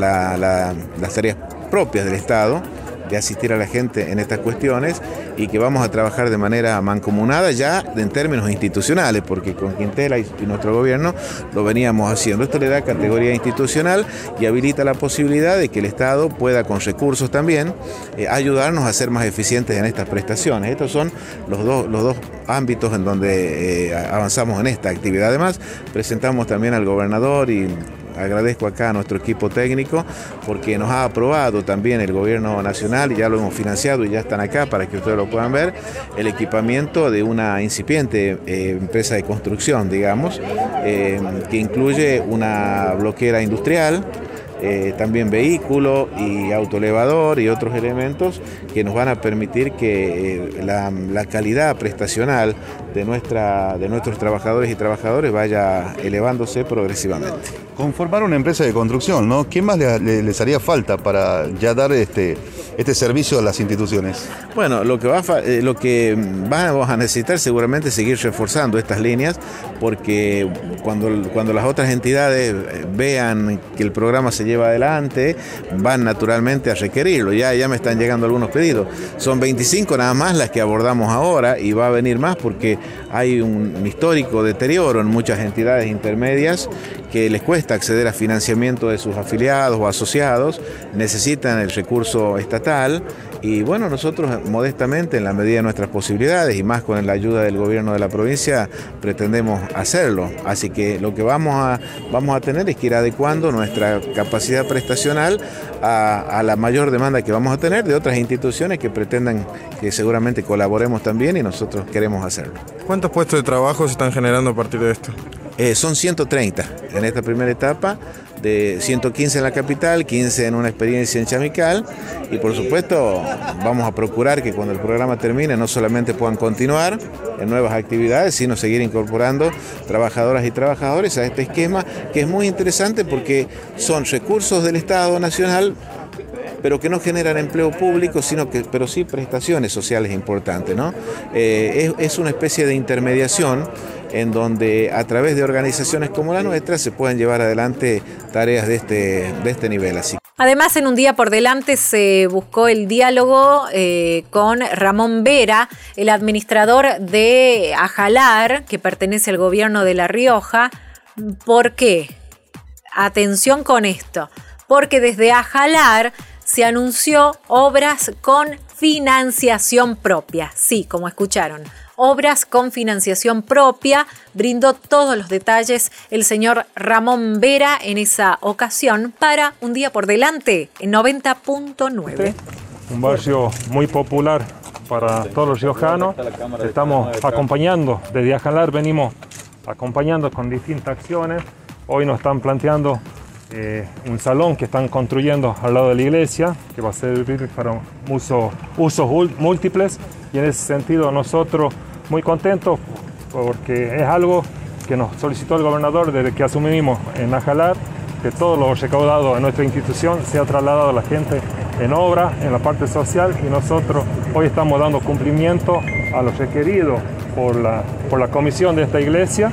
Speaker 25: tareas propias del Estado de asistir a la gente en estas cuestiones y que vamos a trabajar de manera mancomunada ya en términos institucionales, porque con Quintela y, nuestro gobierno lo veníamos haciendo. Esto le da categoría institucional y habilita la posibilidad de que el Estado pueda con recursos también eh, ayudarnos a ser más eficientes en estas prestaciones. Estos son los dos, los dos ámbitos en donde eh, avanzamos en esta actividad. Además, presentamos también al gobernador y agradezco acá a nuestro equipo técnico porque nos ha aprobado también el gobierno nacional ya lo hemos financiado y ya están acá para que ustedes lo puedan ver, el equipamiento de una incipiente eh, empresa de construcción, digamos, eh, que incluye una bloquera industrial, eh, también vehículo y autoelevador y otros elementos que nos van a permitir que la, la, calidad prestacional de, nuestra, de nuestros trabajadores y trabajadores vaya elevándose progresivamente.
Speaker 26: Conformar una empresa de construcción, ¿no? ¿Qué más les haría falta para ya dar este, este servicio a las instituciones?
Speaker 25: Bueno, lo que, va eh, lo que vamos a necesitar seguramente es seguir reforzando estas líneas, porque cuando, cuando las otras entidades eh, vean que el programa se lleva adelante, van naturalmente a requerirlo. Ya, ya me están llegando algunos pedidos. Son 25 nada más las que abordamos ahora y va a venir más porque hay un histórico deterioro en muchas entidades intermedias que les cuesta acceder a financiamiento de sus afiliados o asociados, necesitan el recurso estatal y bueno, nosotros modestamente, en la medida de nuestras posibilidades y más con la ayuda del gobierno de la provincia, pretendemos hacerlo. Así que lo que vamos a, vamos a tener es que ir adecuando nuestra capacidad prestacional a, a la mayor demanda que vamos a tener de otras instituciones que pretendan que seguramente colaboremos también y nosotros queremos hacerlo.
Speaker 26: ¿Cuántos puestos de trabajo se están generando a partir de esto?
Speaker 25: Eh, son 130 en esta primera etapa, de 115 en la capital, 15 en una experiencia en Chamical y por supuesto vamos a procurar que cuando el programa termine no solamente puedan continuar en nuevas actividades, sino seguir incorporando trabajadoras y trabajadores a este esquema que es muy interesante porque son recursos del Estado Nacional pero que no generan empleo público, sino que, pero sí prestaciones sociales importantes. ¿no? Eh, es, una especie de intermediación en donde a través de organizaciones como la nuestra se pueden llevar adelante tareas de este, de este nivel. Así.
Speaker 14: Además, en un día por delante se buscó el diálogo eh, con Ramón Vera, el administrador de Ajalar, que pertenece al gobierno de La Rioja. ¿Por qué? Atención con esto, porque desde Ajalar se anunció obras con financiación propia. Sí, como escucharon, obras con financiación propia. Brindó todos los detalles el señor Ramón Vera en esa ocasión para Un día por delante en 90.9.
Speaker 27: Un barrio muy popular para todos los riojanos. Estamos acompañando, desde Ajalar venimos acompañando con distintas acciones. Hoy nos están planteando eh, un salón que están construyendo al lado de la iglesia, que va a servir para uso, usos múltiples. Y en ese sentido nosotros muy contentos porque es algo que nos solicitó el gobernador desde que asumimos en Ajalar, que todo lo recaudado en nuestra institución sea trasladado a la gente en obra, en la parte social, y nosotros hoy estamos dando cumplimiento a lo requerido por la, por la comisión de esta iglesia,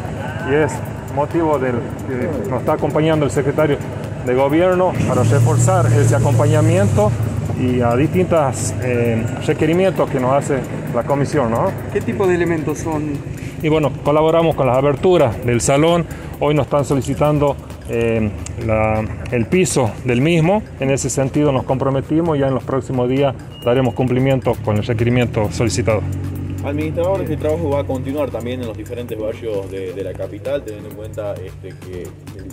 Speaker 27: y es motivo del que nos está acompañando el secretario de gobierno para reforzar ese acompañamiento y a distintos eh, requerimientos que nos hace la comisión. ¿no?
Speaker 28: ¿Qué tipo de elementos son?
Speaker 27: Y bueno, colaboramos con las aberturas del salón. Hoy nos están solicitando eh, el piso del mismo. En ese sentido nos comprometimos y ya en los próximos días daremos cumplimiento con el requerimiento solicitado.
Speaker 29: Administrador, este trabajo va a continuar también en los diferentes barrios de, la capital, teniendo en cuenta este, que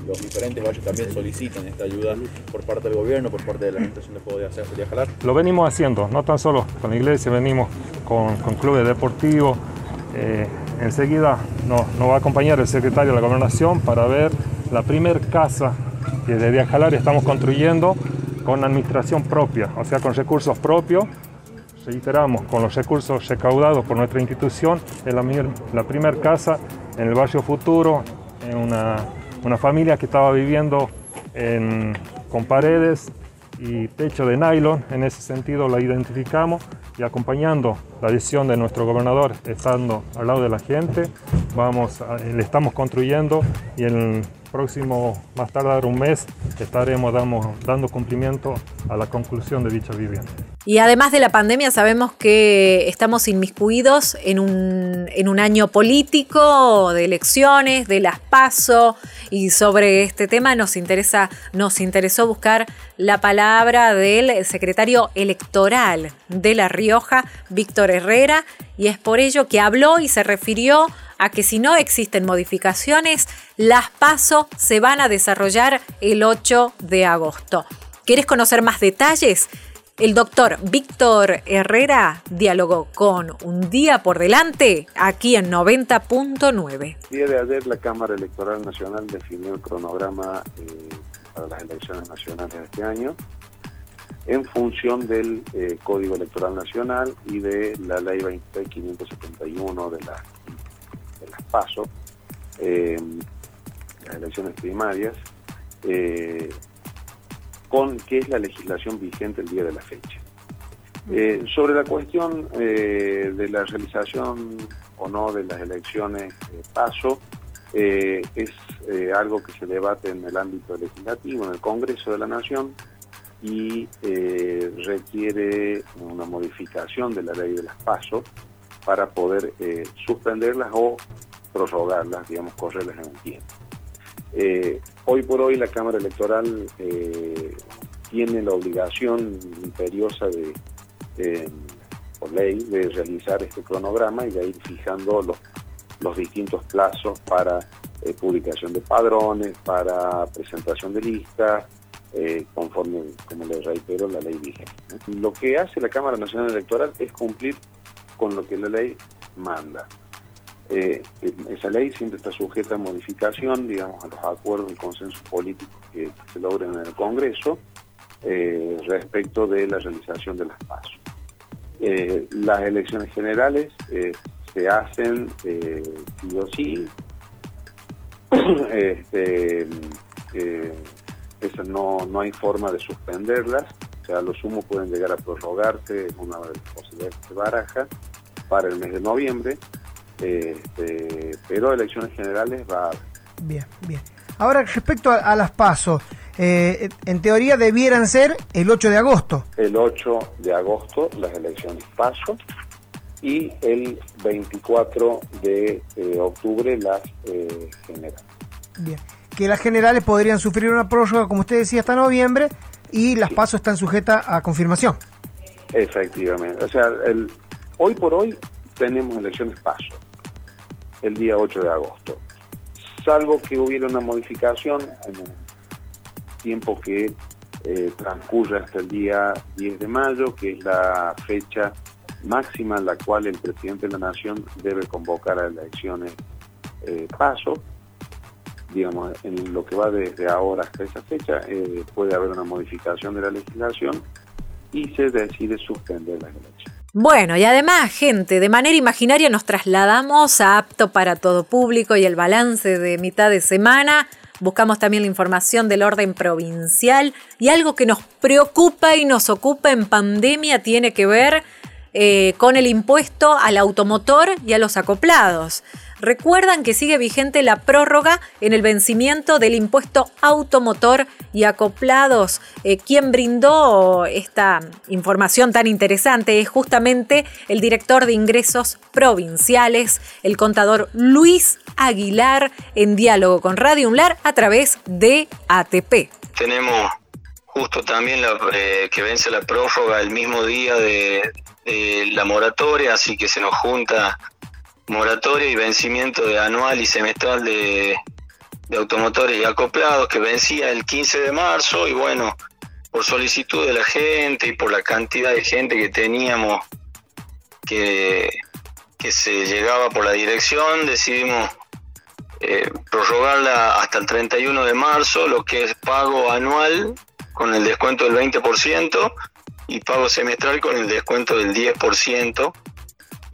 Speaker 29: los diferentes barrios también solicitan esta ayuda por parte del gobierno, por parte de la administración de Juego de Hacer de Jalar.
Speaker 27: Lo venimos haciendo, no tan solo con la iglesia, venimos con, clubes deportivos. Eh, enseguida nos, va a acompañar el secretario de la gobernación para ver la primer casa que desde Ajalar estamos construyendo con administración propia, o sea, con recursos propios reiteramos, con los recursos recaudados por nuestra institución, es la, primera casa en el barrio Futuro, en una, familia que estaba viviendo con paredes y techo de nylon. En ese sentido la identificamos y acompañando la decisión de nuestro gobernador, estando al lado de la gente, vamos le estamos construyendo y en próximo, más tardar un mes, estaremos dando cumplimiento a la conclusión de dicha vivienda.
Speaker 14: Y además de la pandemia, sabemos que estamos inmiscuidos en un, en un año político, de elecciones, de las PASO, y sobre este tema nos, interesa, nos interesó buscar la palabra del secretario electoral de La Rioja, Víctor Herrera, y es por ello que habló y se refirió a que si no existen modificaciones, las PASO se van a desarrollar el 8 de agosto. ¿Quieres conocer más detalles? El doctor Víctor Herrera dialogó con Un día por delante aquí en 90.9.
Speaker 30: El día de ayer la Cámara Electoral Nacional definió el cronograma eh, para las elecciones nacionales de este año en función del eh, Código Electoral Nacional y de la Ley 23571 de la PASO, eh, las elecciones primarias, eh, con qué es la legislación vigente el día de la fecha. Eh, sobre la cuestión de la realización o no de las elecciones PASO, es algo que se debate en el ámbito legislativo, en el Congreso de la Nación, y requiere una modificación de la ley de las PASO para poder eh, suspenderlas o prorrogarlas, digamos, correrlas en un tiempo. Eh, hoy por hoy la Cámara Electoral eh, tiene la obligación imperiosa de, por ley, de realizar este cronograma y de ir fijando los, los distintos plazos para publicación de padrones, para presentación de listas, conforme, como les reitero, la ley vigente. Lo que hace la Cámara Nacional Electoral es cumplir con lo que la ley manda. Eh, esa ley siempre está sujeta a modificación, digamos, a los acuerdos y consensos políticos que se logren en el Congreso eh, respecto de la realización de las pasos. Eh, las elecciones generales se hacen sí o sí. este, no, no hay forma de suspenderlas, o sea, los sumos pueden llegar a prorrogarse, una de las posibilidades que se baraja, para el mes de noviembre este, pero elecciones generales va a
Speaker 28: Bien, bien. Ahora, respecto a, las pasos, eh, en teoría debieran ser el 8 de agosto.
Speaker 30: El 8 de agosto las elecciones paso y el 24 de eh, octubre las eh, generales.
Speaker 28: Bien, que las generales podrían sufrir una prórroga, como usted decía, hasta noviembre y las pasos están sujetas a confirmación.
Speaker 30: Efectivamente, o sea, el, hoy por hoy tenemos elecciones paso el día 8 de agosto. Salvo que hubiera una modificación en el tiempo que eh, transcurre hasta el día 10 de mayo, que es la fecha máxima en la cual el presidente de la Nación debe convocar a elecciones eh, paso. Digamos, en lo que va desde ahora hasta esa fecha, eh, puede haber una modificación de la legislación y se decide suspender las elecciones.
Speaker 14: Bueno, y además, gente, de manera imaginaria nos trasladamos a apto para todo público y el balance de mitad de semana. Buscamos también la información del orden provincial y algo que nos preocupa y nos ocupa en pandemia tiene que ver eh, con el impuesto al automotor y a los acoplados. Recuerdan que sigue vigente la prórroga en el vencimiento del impuesto automotor y acoplados. Eh, quien brindó esta información tan interesante es justamente el director de ingresos provinciales, el contador Luis Aguilar, en diálogo con Radio Unlar a través de ATP.
Speaker 31: Tenemos justo también eh, que vence la prórroga el mismo día de la moratoria, así que se nos junta moratoria y vencimiento de anual y semestral de, automotores y acoplados que vencía el 15 de marzo y bueno, por solicitud de la gente y por la cantidad de gente que teníamos que, que se llegaba por la dirección, decidimos eh, prorrogarla hasta el 31 de marzo, lo que es pago anual con el descuento del 20% y pago semestral con el descuento del 10%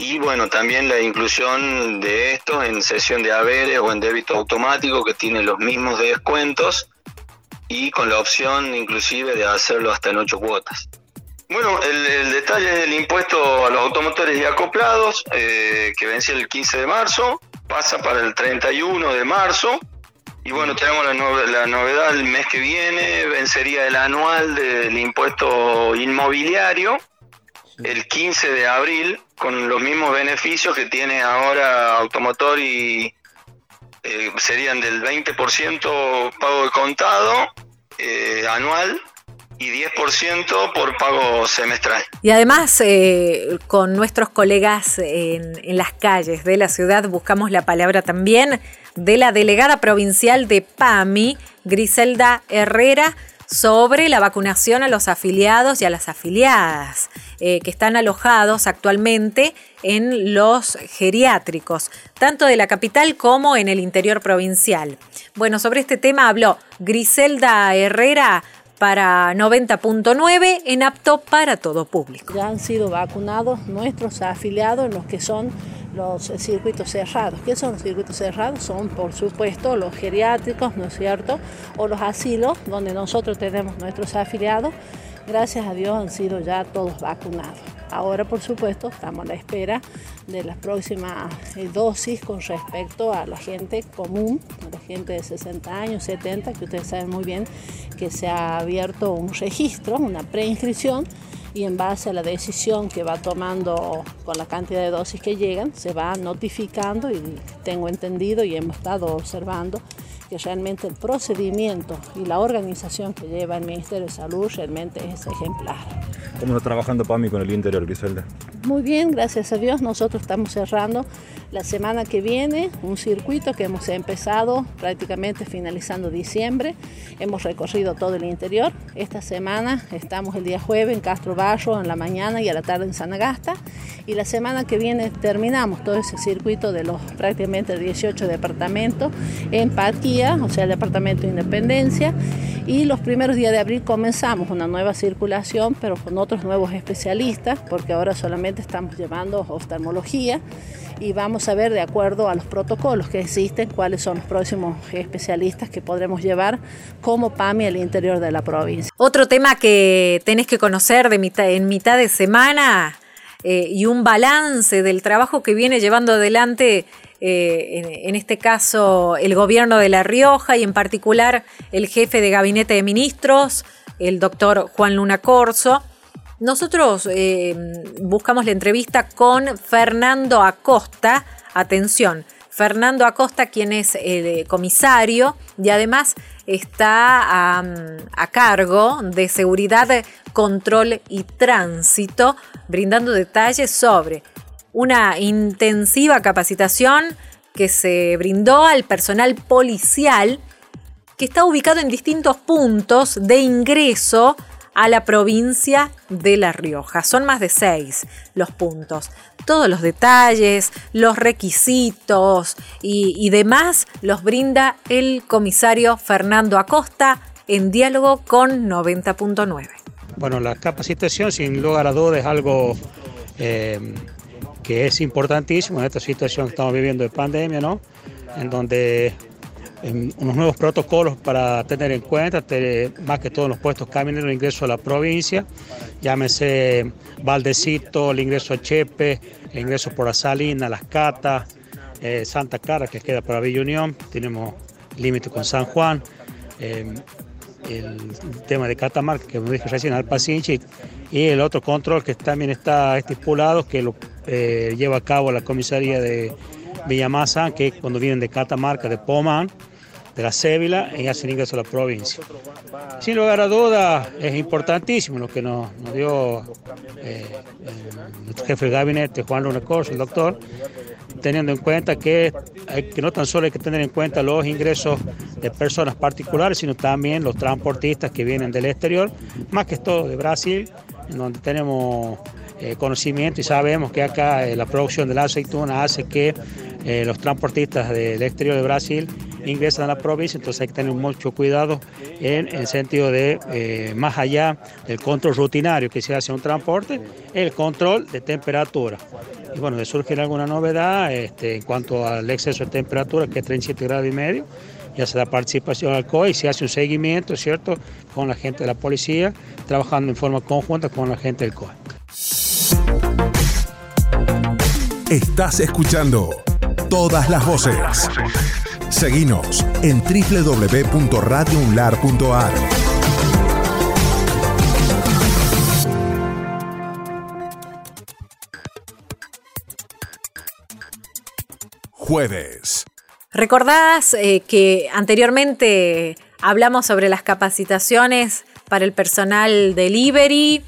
Speaker 31: y bueno, también la inclusión de esto en sesión de haberes o en débito automático que tiene los mismos descuentos y con la opción inclusive de hacerlo hasta en ocho cuotas. Bueno, el, detalle del impuesto a los automotores y acoplados, eh, que vence el 15 de marzo, pasa para el 31 de marzo. Y bueno, tenemos la, la novedad el mes que viene, vencería el anual del impuesto inmobiliario, el 15 de abril con los mismos beneficios que tiene ahora Automotor y eh, serían del 20% pago de contado eh, anual y 10% por pago semestral.
Speaker 14: Y además, eh, con nuestros colegas en, en, las calles de la ciudad, buscamos la palabra también de la delegada provincial de PAMI, Griselda Herrera, sobre la vacunación a los afiliados y a las afiliadas eh, que están alojados actualmente en los geriátricos, tanto de la capital como en el interior provincial. Bueno, sobre este tema habló Griselda Herrera para 90.9 en apto para todo público.
Speaker 32: Ya han sido vacunados nuestros afiliados, los que son los circuitos cerrados. ¿Qué son los circuitos cerrados? Son, por supuesto, los geriátricos, ¿no es cierto? O los asilos, donde nosotros tenemos nuestros afiliados. Gracias a Dios han sido ya todos vacunados. Ahora, por supuesto, estamos a la espera de las próximas eh, dosis con respecto a la gente común, a la gente de 60 años, 70, que ustedes saben muy bien que se ha abierto un registro, una preinscripción y en base a la decisión que va tomando con la cantidad de dosis que llegan, se va notificando y tengo entendido y hemos estado observando que realmente el procedimiento y la organización que lleva el Ministerio de Salud realmente es ejemplar.
Speaker 33: ¿Cómo está trabajando PAMI con el interior, Griselda?
Speaker 32: Muy bien, gracias a Dios. Nosotros estamos cerrando la semana que viene un circuito que hemos empezado prácticamente finalizando diciembre. Hemos recorrido todo el interior. Esta semana estamos el día jueves en Castro Barro en la mañana y a la tarde en Sanagasta. Y la semana que viene terminamos todo ese circuito de los prácticamente 18 departamentos en Parquía, o sea, el departamento de Independencia. Y los primeros días de abril comenzamos una nueva circulación, pero con otros nuevos especialistas, porque ahora solamente estamos llevando oftalmología y vamos a ver de acuerdo a los protocolos que existen cuáles son los próximos especialistas que podremos llevar como PAMI al interior de la provincia.
Speaker 14: Otro tema que tenés que conocer en mitad de semana eh, y un balance del trabajo que viene llevando adelante eh, en, este caso el gobierno de La Rioja y en particular el jefe de gabinete de ministros, el doctor Juan Luna Corso. Nosotros eh, buscamos la entrevista con Fernando Acosta. Atención, Fernando Acosta, quien es el eh, comisario y además está a cargo de seguridad, control y tránsito, brindando detalles sobre una intensiva capacitación que se brindó al personal policial que está ubicado en distintos puntos de ingreso a la provincia de La Rioja. Son más de seis los puntos. Todos los detalles, los requisitos y, demás los brinda el comisario Fernando Acosta en diálogo con 90.9.
Speaker 34: Bueno, la capacitación sin lugar a dudas es algo eh, que es importantísimo en esta situación que estamos viviendo de pandemia, ¿no? En donde unos nuevos protocolos para tener en cuenta, más que todos los puestos camineros el ingreso a la provincia, llámese Valdecito, el ingreso a Chepe, el ingreso por la Salina, Las Catas, eh, Santa Cara, que queda para Villa Unión, tenemos límite con San Juan, eh, el tema de Catamarca, que me dije recién, Alpacinchi, y el otro control que también está estipulado, que lo eh, lleva a cabo la comisaría de Villamasa, que cuando vienen de Catamarca, de Pomán, de la Cébila y hacen ingreso a la provincia. Sin lugar a dudas, es importantísimo lo que nos, dio eh, nuestro jefe de gabinete, Juan Luna Corso, el doctor, teniendo en cuenta que, que no tan solo hay que tener en cuenta los ingresos de personas particulares, sino también los transportistas que vienen del exterior, más que todo de Brasil, en donde tenemos eh, conocimiento y sabemos que acá eh, la producción de la aceituna hace que eh, los transportistas del exterior de Brasil ingresan a la provincia, entonces hay que tener mucho cuidado en el sentido de, más allá del control rutinario que se hace en un transporte, el control de temperatura. Y bueno, de surgir alguna novedad este, en cuanto al exceso de temperatura, que es 37 grados y medio, ya se da participación al COE y se hace un seguimiento, ¿cierto?, con la gente de la policía, trabajando en forma conjunta con la gente del COE.
Speaker 1: Estás escuchando todas las voces. Seguinos en www.radiounlar.ar. Jueves.
Speaker 14: ¿Recordás eh, que anteriormente hablamos sobre las capacitaciones para el personal delivery?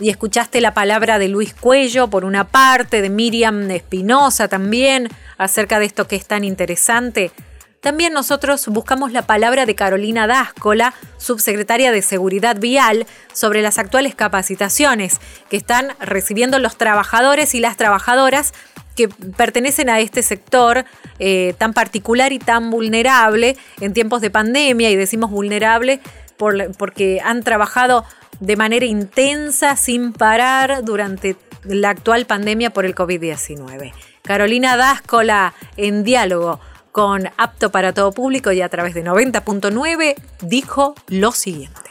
Speaker 14: y escuchaste la palabra de Luis Cuello por una parte, de Miriam Espinosa también, acerca de esto que es tan interesante. También nosotros buscamos la palabra de Carolina Dáscola, subsecretaria de Seguridad Vial, sobre las actuales capacitaciones que están recibiendo los trabajadores y las trabajadoras que pertenecen a este sector eh, tan particular y tan vulnerable en tiempos de pandemia, y decimos vulnerable porque han trabajado de manera intensa, sin parar, durante la actual pandemia por el COVID-19. Carolina Dáscola, en diálogo con Apto para Todo Público y a través de 90.9, dijo lo siguiente.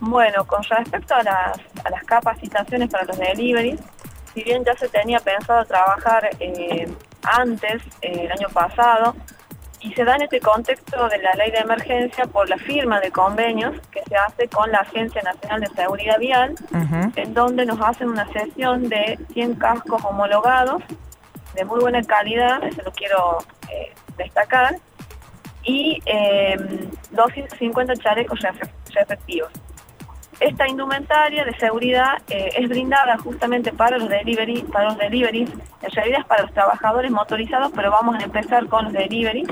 Speaker 24: Bueno, con respecto a las, capacitaciones para los deliveries, si bien ya se tenía pensado trabajar eh, antes, eh, el año pasado, y se da en este contexto de la ley de emergencia por la firma de convenios que se hace con la Agencia Nacional de Seguridad Vial, en donde nos hacen una sesión de 100 cascos homologados de muy buena calidad, eso lo quiero eh, destacar, y 250 em, chalecos efectivos. esta indumentaria de seguridad eh, es brindada justamente para los delivery, para los deliveries, en realidad es para los trabajadores motorizados, pero vamos a empezar con los deliveries.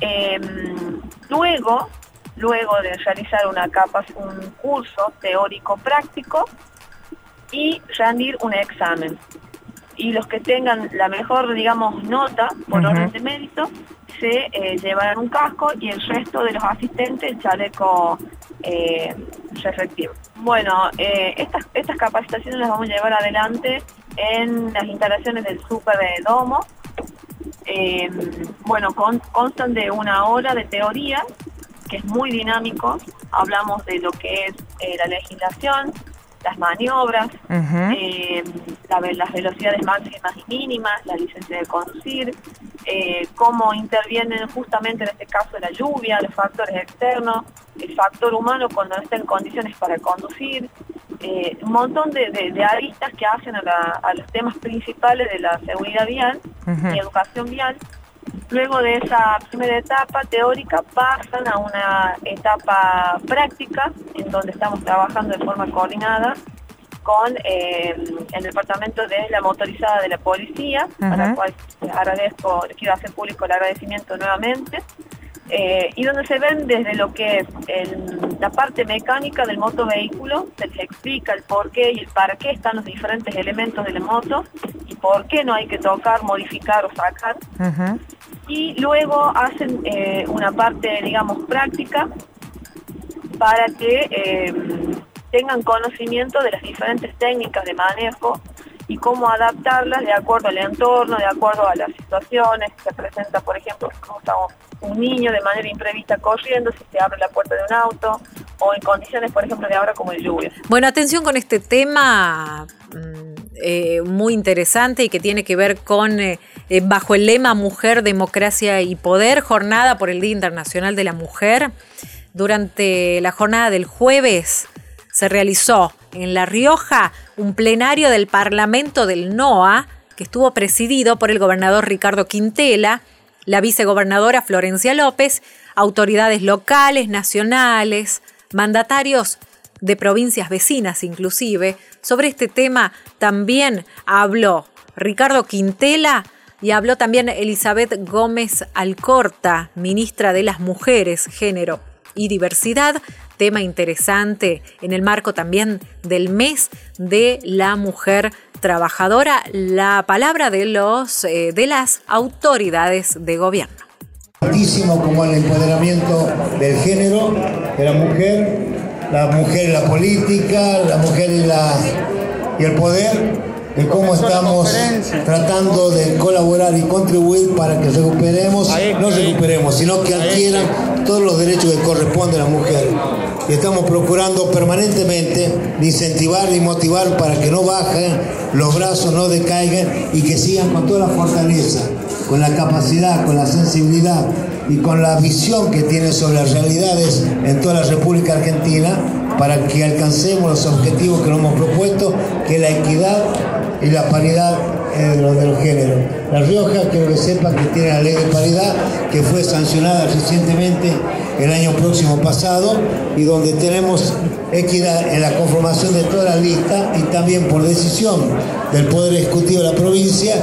Speaker 24: Em, luego, luego de realizar una capa, un curso teórico práctico y rendir un examen. Y los que tengan la mejor, digamos, nota por orden de mérito, se eh, llevarán un casco y el resto de los asistentes el chaleco eh, efectivo. Bueno, eh, estas, estas capacitaciones las vamos a llevar adelante en las instalaciones del Super de Domo. Eh, bueno, constan de una hora de teoría, que es muy dinámico. Hablamos de lo que es eh, la legislación, las maniobras, eh, las velocidades máximas y mínimas, la licencia de conducir, eh, cómo intervienen justamente en este caso la lluvia, los factores externos, el factor humano cuando no está en condiciones para conducir, eh, un montón de, aristas que hacen a, los temas principales de la seguridad vial y educación vial Luego de esa primera etapa teórica pasan a una etapa práctica en donde estamos trabajando de forma coordinada con eh, el departamento de la motorizada de la policía, a la cual agradezco, quiero hacer público el agradecimiento nuevamente, eh, y donde se ven desde lo que es la parte mecánica del motovehículo, se les explica el por qué y el para qué están los diferentes elementos de la moto por qué no hay que tocar, modificar o sacar. Y luego hacen eh, una parte, digamos, práctica para que eh, tengan conocimiento de las diferentes técnicas de manejo y cómo adaptarlas de acuerdo al entorno, de acuerdo a las situaciones. Se presenta, por ejemplo, como estamos un niño de manera imprevista corriendo, si se abre la puerta de un auto, o en condiciones, por ejemplo, de ahora como el lluvia.
Speaker 14: Bueno, atención con este tema mm, eh, muy interesante y que tiene que ver con, eh, eh, bajo el lema Mujer, Democracia y Poder, jornada por el Día Internacional de la Mujer. Durante la jornada del jueves se realizó en La Rioja un plenario del Parlamento del NOA que estuvo presidido por el gobernador Ricardo Quintela, la vicegobernadora Florencia López, autoridades locales, nacionales, mandatarios de provincias vecinas inclusive. Sobre este tema también habló Ricardo Quintela y habló también Elizabeth Gómez Alcorta, ministra de las Mujeres, Género y Diversidad, tema interesante en el marco también del mes de la mujer trabajadora, la palabra de, los, eh, de las autoridades de gobierno.
Speaker 35: Como el empoderamiento del género, de la mujer, la mujer en la política, la mujer y, la, y el poder, de cómo estamos tratando de colaborar y contribuir para que recuperemos, no recuperemos, sino que adquieran todos los derechos que corresponden a la mujer. Y estamos procurando permanentemente incentivar y motivar para que no bajen los brazos, no decaigan y que sigan con toda la fortaleza, con la capacidad, con la sensibilidad y con la visión que tienen sobre las realidades en toda la República Argentina para que alcancemos los objetivos que nos hemos propuesto, que la equidad y la paridad de los, de los géneros. La Rioja, quiero que sepa que tiene la ley de paridad que fue sancionada recientemente el año próximo pasado y donde tenemos equidad en la conformación de toda la lista y también por decisión del Poder Ejecutivo de la provincia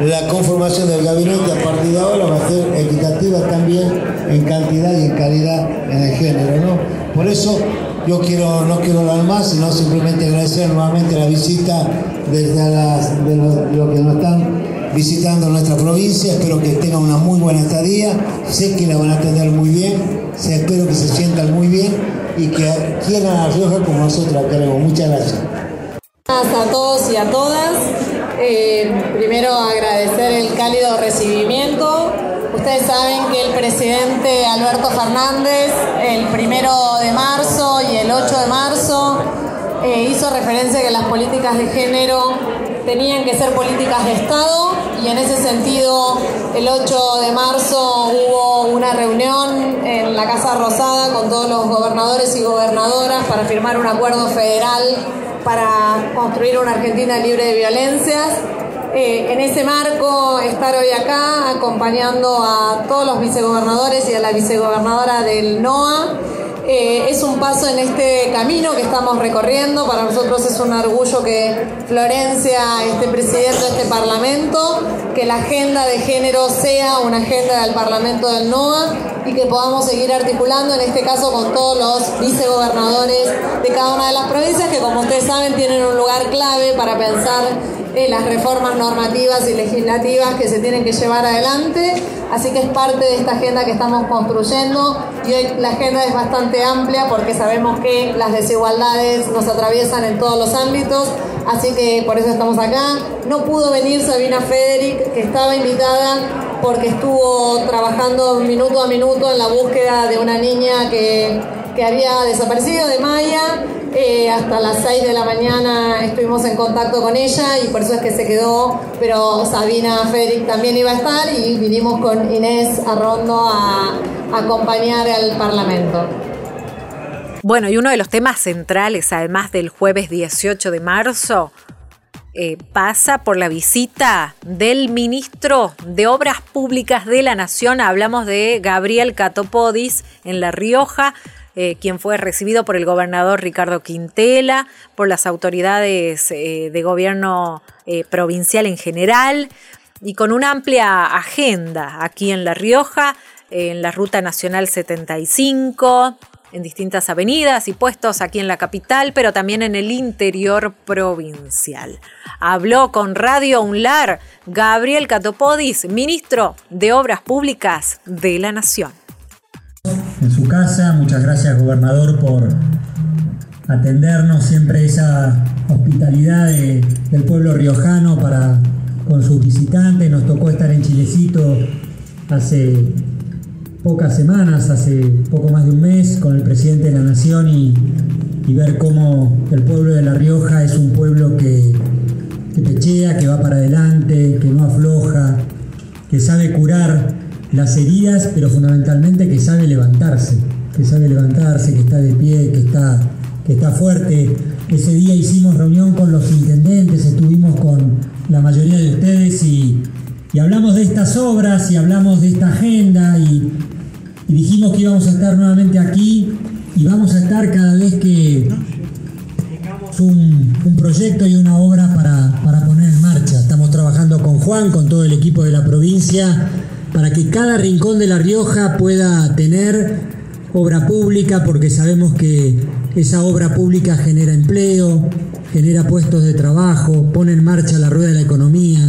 Speaker 35: la conformación del gabinete a partir de ahora va a ser equitativa también en cantidad y en calidad en el género. ¿no? Por eso yo quiero, no quiero hablar más, sino simplemente agradecer nuevamente la visita desde de los que nos están visitando nuestra provincia. Espero que tengan una muy buena estadía. Sé que la van a atender muy bien. espero que se sientan muy bien y que quieran a Rioja como nosotros queremos. Muchas gracias.
Speaker 36: A todos y a todas. Eh, primero agradecer el cálido recibimiento. Ustedes saben que el presidente Alberto Fernández el primero de marzo el 8 de marzo eh, hizo referencia a que las políticas de género tenían que ser políticas de Estado y en ese sentido el 8 de marzo hubo una reunión en la Casa Rosada con todos los gobernadores y gobernadoras para firmar un acuerdo federal para construir una Argentina libre de violencias. Eh, en ese marco, estar hoy acá acompañando a todos los vicegobernadores y a la vicegobernadora del NOA Eh, es un paso en este camino que estamos recorriendo. Para nosotros es un orgullo que Florencia esté presidente de este Parlamento, que la agenda de género sea una agenda del Parlamento del NOA y que podamos seguir articulando, en este caso con todos los vicegobernadores de cada una de las provincias, que como ustedes saben tienen un lugar clave para pensar en las reformas normativas y legislativas que se tienen que llevar adelante. Así que es parte de esta agenda que estamos construyendo y hoy la agenda es bastante amplia porque sabemos que las desigualdades nos atraviesan en todos los ámbitos, así que por eso estamos acá. No pudo venir Sabina Federic, que estaba invitada porque estuvo trabajando minuto a minuto en la búsqueda de una niña que, que había desaparecido de Maya eh, hasta las 6 de la mañana estuvimos en contacto con ella y por eso es que se quedó, pero Sabina Federic también iba a estar y vinimos con Inés Arrondo a, acompañar al Parlamento.
Speaker 14: Bueno, y uno de los temas centrales, además del jueves 18 de marzo, eh, pasa por la visita del ministro de Obras Públicas de la Nación. Hablamos de Gabriel Catopodis en La Rioja. Eh, quien fue recibido por el gobernador Ricardo Quintela, por las autoridades eh, de gobierno eh, provincial en general, y con una amplia agenda aquí en La Rioja, en la Ruta Nacional 75, en distintas avenidas y puestos aquí en la capital, pero también en el interior provincial. Habló con Radio UNLAR Gabriel Catopodis, ministro de Obras Públicas de la Nación
Speaker 31: en su casa. Muchas gracias, gobernador, por atendernos siempre esa hospitalidad del pueblo riojano para con sus visitantes. Nos tocó estar en Chilecito hace pocas semanas, hace poco más de un mes, con el presidente de la Nación y, ver cómo el pueblo de La Rioja es un pueblo que, que pechea, que va para adelante, que no afloja, que sabe curar las heridas, pero fundamentalmente que sabe levantarse, que sabe levantarse, que está de pie, que está, que está fuerte. Ese día hicimos reunión con los intendentes, estuvimos con la mayoría de ustedes y, hablamos de estas obras y hablamos de esta agenda y, dijimos que íbamos a estar nuevamente aquí y vamos a estar cada vez que tengamos un, proyecto y una obra para, para poner en marcha. Estamos trabajando con Juan, con todo el equipo de la provincia para que cada rincón de La Rioja pueda tener obra pública, porque sabemos que esa obra pública genera empleo, genera puestos de trabajo, pone en marcha la rueda de la economía.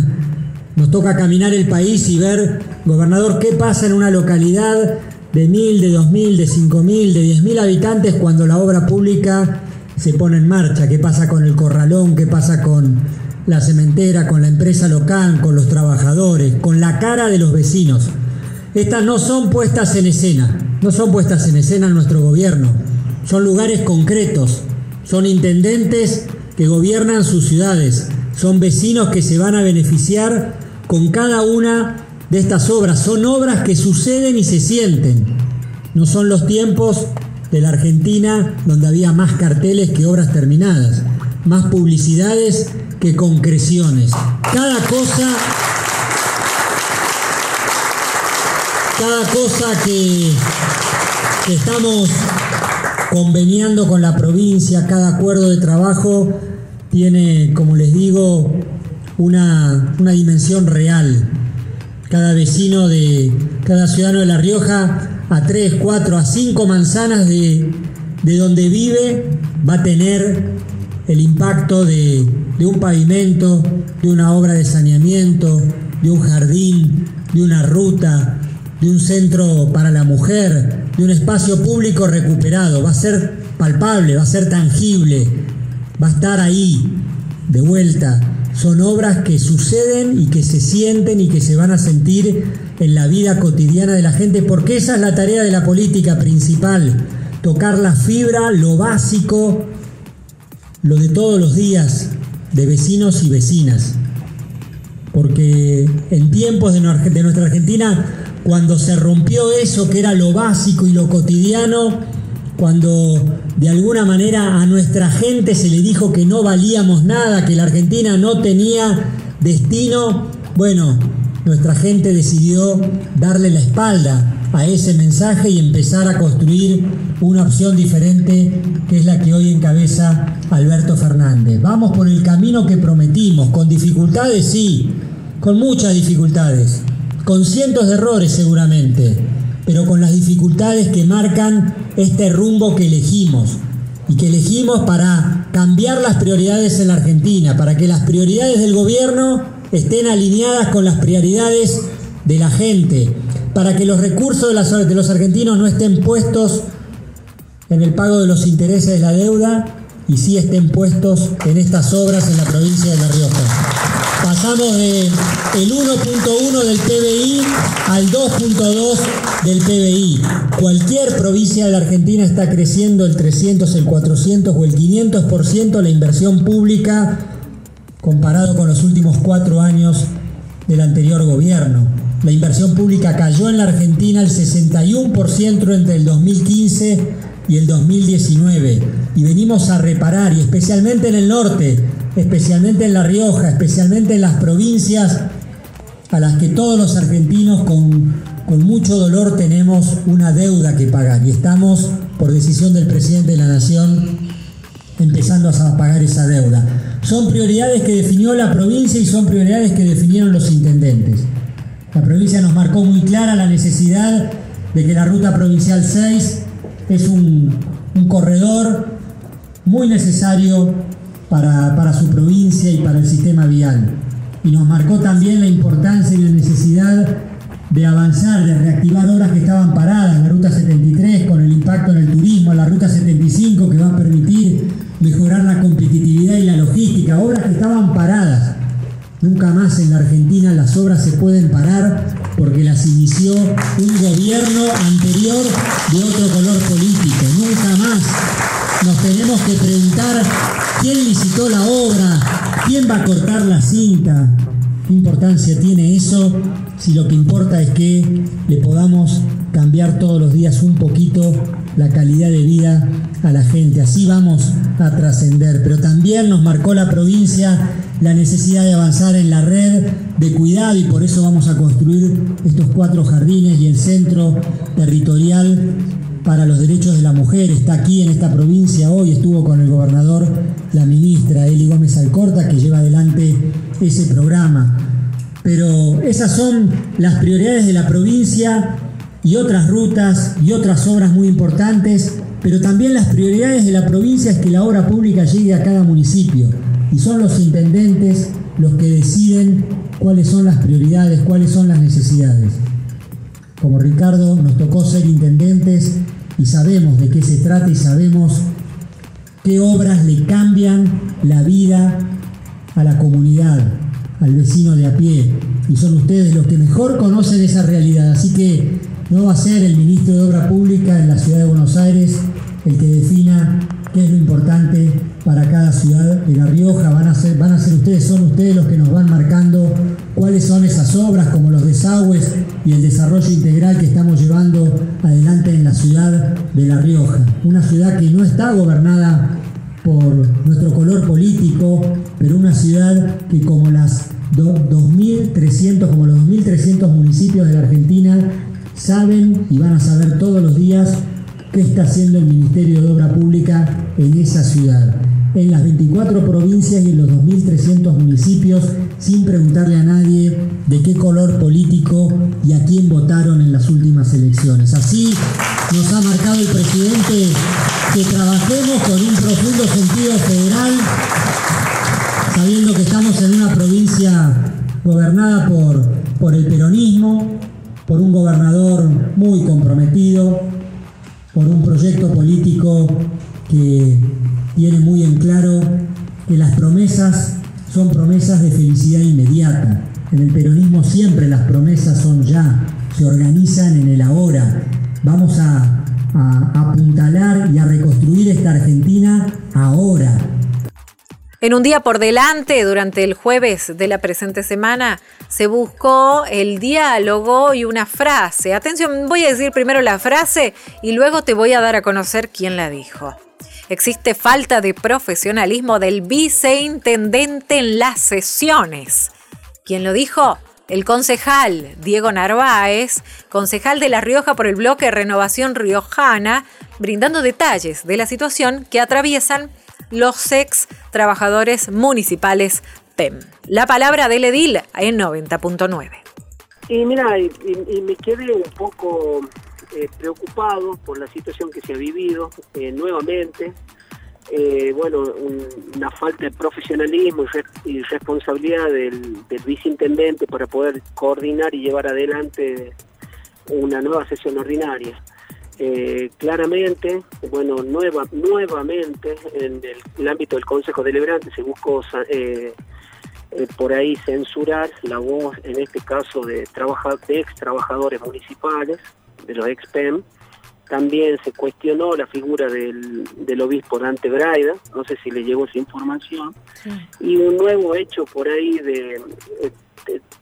Speaker 31: Nos toca caminar el país y ver, gobernador, qué pasa en una localidad de mil, de dos mil, de cinco mil, de diez mil habitantes cuando la obra pública se pone en marcha, qué pasa con el corralón, qué pasa con la cementera, con la empresa local, con los trabajadores, con la cara de los vecinos. Estas no son puestas en escena, no son puestas en escena en nuestro gobierno, son lugares concretos, son intendentes que gobiernan sus ciudades, son vecinos que se van a beneficiar con cada una de estas obras, son obras que suceden y se sienten, no son los tiempos de la Argentina donde había más carteles que obras terminadas, más publicidades que concreciones. Cada cosa, cada cosa que, estamos conveniando con la provincia, cada acuerdo de trabajo tiene, como les digo, una, una dimensión real. Cada vecino de, cada ciudadano de La Rioja, a tres, cuatro, a cinco manzanas de, de donde vive, va a tener el impacto de, un pavimento, de una obra de saneamiento, de un jardín, de una ruta, de un centro para la mujer, de un espacio público recuperado. Va a ser palpable, va a ser tangible, va a estar ahí, de vuelta. Son obras que suceden y que se sienten y que se van a sentir en la vida cotidiana de la gente, porque esa es la tarea de la política principal, tocar la fibra, lo básico, lo de todos los días de vecinos y vecinas. Porque en tiempos de nuestra Argentina, cuando se rompió eso que era lo básico y lo cotidiano, cuando de alguna manera a nuestra gente se le dijo que no valíamos nada, que la Argentina no tenía destino, bueno, nuestra gente decidió darle la espalda a ese mensaje y empezar a construir una opción diferente que es la que hoy encabeza Alberto Fernández. Vamos por el camino que prometimos, con dificultades sí, con muchas dificultades, con cientos de errores seguramente, pero con las dificultades que marcan este rumbo que elegimos. Y que elegimos para cambiar las prioridades en la Argentina, para que las prioridades del gobierno estén alineadas con las prioridades de la gente, para que los recursos de, los argentinos no estén puestos en el pago de los intereses de la deuda y sí estén puestos en estas obras en la provincia de La Rioja. Pasamos del 1.1 del PBI al 2.2 del PBI. Cualquier provincia de la Argentina está creciendo el 300, el 400 o el 500% la inversión pública comparado con los últimos cuatro años del anterior gobierno. La inversión pública cayó en la Argentina el 61% entre el 2015 y el 2019. Y venimos a reparar, y especialmente en el norte, especialmente en La Rioja, especialmente en las provincias a las que todos los argentinos con, con mucho dolor tenemos una deuda que pagar. Y estamos, por decisión del presidente de la Nación, empezando a pagar esa deuda. Son prioridades que definió la provincia y son prioridades que definieron los intendentes. La provincia nos marcó muy clara la necesidad de que la ruta provincial 6 es un, corredor muy necesario para, para, su provincia y para el sistema vial. Y nos marcó también la importancia y la necesidad de avanzar, de reactivar obras que estaban paradas, la Ruta 73 con el impacto en el turismo, la Ruta 75 que va a permitir mejorar la competitividad y la logística, obras que estaban paradas Nunca más en la Argentina las obras se pueden parar porque las inició un gobierno anterior de otro color político. Nunca más nos tenemos que preguntar quién licitó la obra, quién va a cortar la cinta. ¿Qué importancia tiene eso si lo que importa es que le podamos cambiar todos los días un poquito la calidad de vida a la gente? Así vamos a trascender. Pero también nos marcó la provincia la necesidad de avanzar en la red de cuidado y por eso vamos a construir estos cuatro jardines y el centro territorial para los derechos de la mujer. Está aquí en esta provincia hoy, estuvo con el gobernador, la ministra Eli Gómez Alcorta, que lleva adelante ese programa. Pero esas son las prioridades de la provincia y otras rutas y otras obras muy importantes, pero también las prioridades de la provincia es que la obra pública llegue a cada municipio y son los intendentes los que deciden cuáles son las prioridades, cuáles son las necesidades. Como Ricardo nos tocó ser intendentes y sabemos de qué se trata y sabemos qué obras le cambian la vida a la comunidad, al vecino de a pie. Y son ustedes los que mejor conocen esa realidad. Así que no va a ser el ministro de Obra Pública en la ciudad de Buenos Aires el que defina qué es lo importante para cada ciudad de La Rioja. Van a, ser, van a ser ustedes, son ustedes los que nos van marcando cuáles son esas obras, como los desagües y el desarrollo integral que estamos llevando adelante en la ciudad de La Rioja. Una ciudad que no está gobernada por nuestro color político, pero una ciudad que como las 2.300, como los 2.300 municipios de la Argentina, saben y van a saber todos los días qué está haciendo el Ministerio de Obra Pública en esa ciudad, en las 24 provincias y en los 2.300 municipios, sin preguntarle a nadie de qué color político y a quién votaron en las últimas elecciones. Así nos ha marcado el presidente que trabajemos con un profundo sentido federal, sabiendo que estamos en una provincia gobernada por, por el peronismo, por un gobernador muy comprometido, por un proyecto político que tiene muy en claro que las promesas son promesas de felicidad inmediata. En el peronismo siempre las promesas son ya, se organizan en el ahora. Vamos a, apuntalar y a reconstruir esta Argentina ahora,
Speaker 14: en un día por delante, durante el jueves de la presente semana, se buscó el diálogo y una frase. Atención, voy a decir primero la frase y luego te voy a dar a conocer quién la dijo. Existe falta de profesionalismo del viceintendente en las sesiones. ¿Quién lo dijo? el concejal Diego Narváez, concejal de La Rioja por el bloque Renovación Riojana, brindando detalles de la situación que atraviesan los ex trabajadores municipales PEM. La palabra del edil en 90.9.
Speaker 37: Y mira, y, me quedé un poco eh, preocupado por la situación que se ha vivido eh, nuevamente. Eh, bueno, una falta de profesionalismo y, responsabilidad del, viceintendente para poder coordinar y llevar adelante una nueva sesión ordinaria. Claramente, bueno, nueva, nuevamente en el, ámbito del Consejo Deliberante se buscó eh, por ahí censurar la voz, en este caso, de, de ex trabajadores municipales, de los ex PEM. También se cuestionó la figura del, obispo Dante Braida, no sé si le llegó esa información, y un nuevo hecho por ahí de,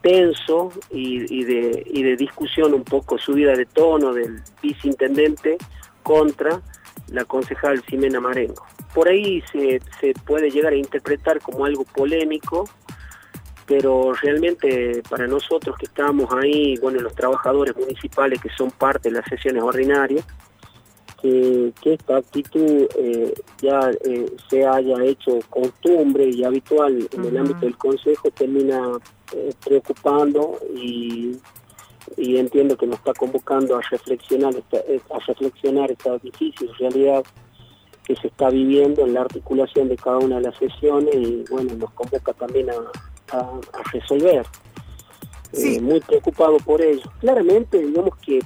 Speaker 37: tenso y, de, y de discusión un poco subida de tono del viceintendente contra la concejal Ximena Marengo. Por ahí se, se puede llegar a interpretar como algo polémico, pero realmente para nosotros que estamos ahí, bueno, los trabajadores municipales que son parte de las sesiones ordinarias, que, esta actitud eh, ya eh, se haya hecho costumbre y habitual en el ámbito del Consejo termina eh, preocupando y, entiendo que nos está convocando a reflexionar esta, a reflexionar esta difícil realidad que se está viviendo en la articulación de cada una de las sesiones y bueno, nos convoca también a, a, resolver. Eh, muy preocupado por ello. Claramente, digamos que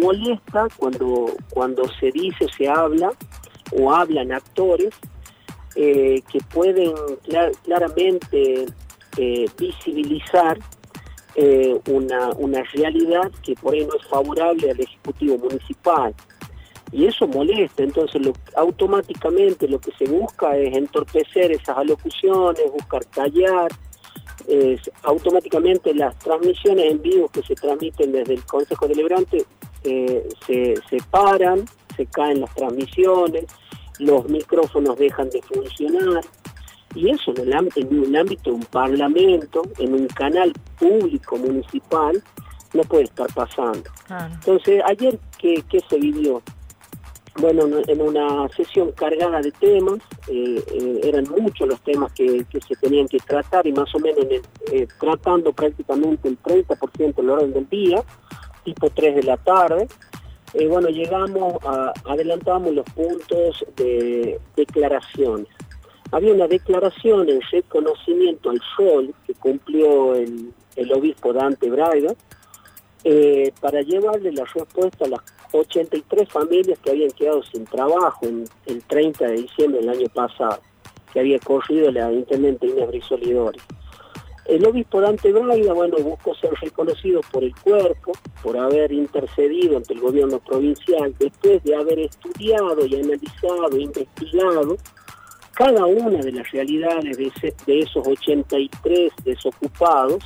Speaker 37: molesta cuando, cuando se dice, se habla o hablan actores eh, que pueden claramente eh, visibilizar una, una realidad que por ahí no es favorable al Ejecutivo Municipal. Y eso molesta, entonces automáticamente lo que se busca es entorpecer esas alocuciones, buscar callar, automáticamente las transmisiones en vivo que se transmiten desde el Consejo Deliberante eh, se, se paran, se caen las transmisiones, los micrófonos dejan de funcionar, y eso en, el, en un ámbito de un parlamento, en un canal público municipal, no puede estar pasando. Entonces, ayer, ¿qué, ¿qué se vivió? Bueno, en una sesión cargada de temas, eh, eh, eran muchos los temas que, se tenían que tratar y más o menos eh, tratando prácticamente el 30% del orden del día, tipo 3 de la tarde. bueno, llegamos, a, adelantamos los puntos de declaraciones. Había una declaración en reconocimiento al sol que cumplió el, obispo Dante Braga, para llevarle la respuesta a las 83 familias que habían quedado sin trabajo en el 30 de diciembre del año pasado, que había corrido la intendente Inés Brisolidori. El obispo Dante Braida, bueno, buscó ser reconocido por el cuerpo, por haber intercedido ante el gobierno provincial, después de haber estudiado y analizado, investigado cada una de las realidades de, esos 83 desocupados,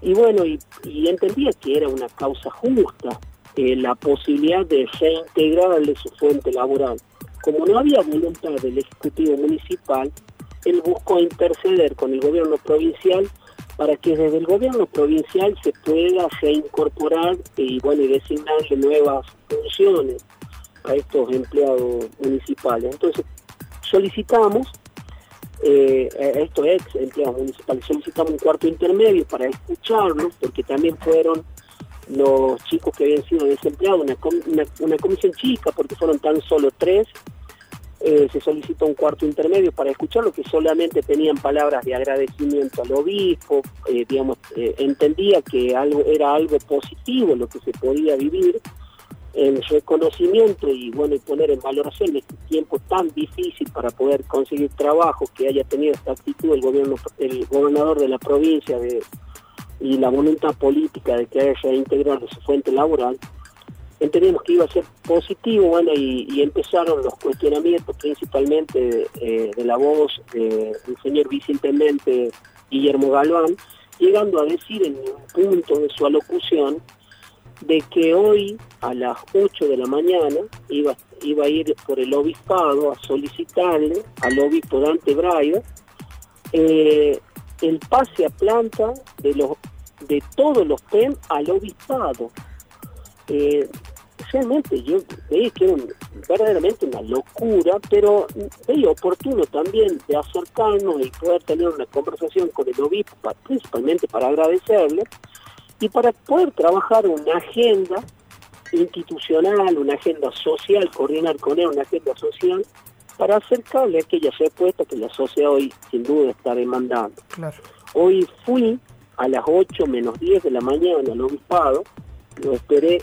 Speaker 37: y bueno, y entendía que era una causa justa, eh, la posibilidad de reintegrarle su fuente laboral. Como no había voluntad del Ejecutivo Municipal, él buscó interceder con el gobierno provincial para que desde el gobierno provincial se pueda reincorporar y bueno y designarle nuevas funciones a estos empleados municipales. Entonces solicitamos eh, a estos ex empleados municipales, solicitamos un cuarto intermedio para escucharlos, porque también fueron los chicos que habían sido desempleados, una, comisión chica porque fueron tan solo tres, eh, se solicitó un cuarto intermedio para escuchar lo que solamente tenían palabras de agradecimiento al obispo, eh, digamos, eh, entendía que algo era algo positivo lo que se podía vivir, el reconocimiento y bueno y poner en valoración este tiempo tan difícil para poder conseguir trabajo que haya tenido esta actitud el gobierno el gobernador de la provincia de y la voluntad política de que haya integrado su fuente laboral, entendemos que iba a ser positivo, y, empezaron los cuestionamientos principalmente eh, de, la voz del señor viceintendente Guillermo Galván, llegando a decir en un punto de su alocución de que hoy a las 8 de la mañana iba, iba a ir por el obispado a solicitarle al obispo Dante Braida eh, el pase a planta de los de todos los PEM al obispado. Eh, realmente yo veía que era verdaderamente una locura, pero veía oportuno también de acercarnos y poder tener una conversación con el obispo, principalmente para agradecerle y para poder trabajar una agenda institucional, una agenda social, coordinar con él una agenda social para acercarle aquellas respuestas que la sociedad hoy sin duda está demandando. Hoy fui a las 8 menos 10 de la mañana al obispado, lo esperé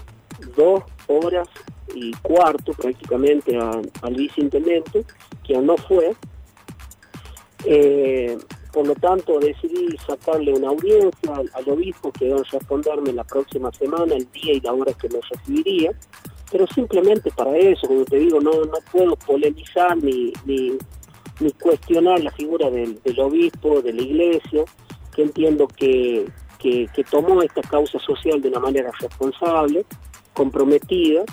Speaker 37: dos horas y cuarto prácticamente al viceintendente, que no fue. Eh, por lo tanto, decidí sacarle una audiencia al, obispo que va a responderme la próxima semana, el día y la hora que me recibiría. Pero simplemente para eso, como te digo, no, no puedo polemizar ni, ni, cuestionar la figura del, obispo, de la iglesia, que entiendo que, que, tomó esta causa social de una manera responsable comprometida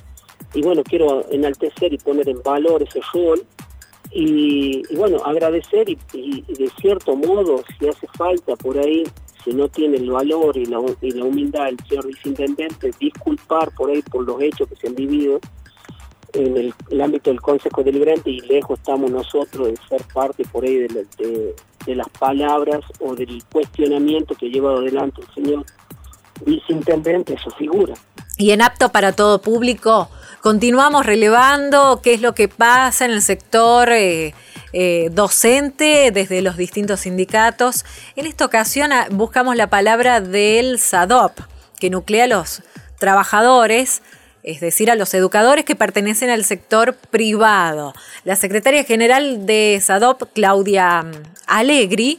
Speaker 37: y bueno, quiero enaltecer y poner en valor ese rol y, bueno, agradecer y, de cierto modo, si hace falta por ahí, si no tiene el valor y la, y la humildad del señor viceintendente, disculpar por ahí por los hechos que se han vivido en el, ámbito del Consejo Deliberante y lejos estamos nosotros de ser parte por ahí de, de, de las palabras o del cuestionamiento que ha llevado adelante el señor viceintendente, su figura.
Speaker 14: Y en apto para todo público, continuamos relevando qué es lo que pasa en el sector eh, eh, docente desde los distintos sindicatos. En esta ocasión ah, buscamos la palabra del SADOP, que nuclea a los trabajadores es decir, a los educadores que pertenecen al sector privado. La secretaria general de SADOP, Claudia mm, Allegri,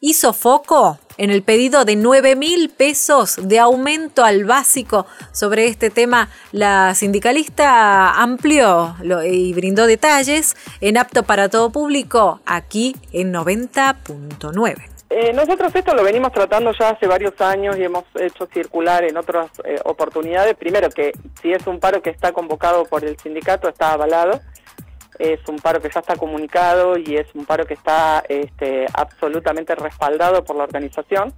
Speaker 14: hizo foco en el pedido de 9 mil pesos de aumento al básico. Sobre este tema, la sindicalista amplió y brindó detalles en apto para todo público aquí en 90.9.
Speaker 38: Eh, nosotros esto lo venimos tratando ya hace varios años y hemos hecho circular en otras eh, oportunidades. Primero que si es un paro que está convocado por el sindicato, está avalado es un paro que ya está comunicado y es un paro que está este, absolutamente respaldado por la organización.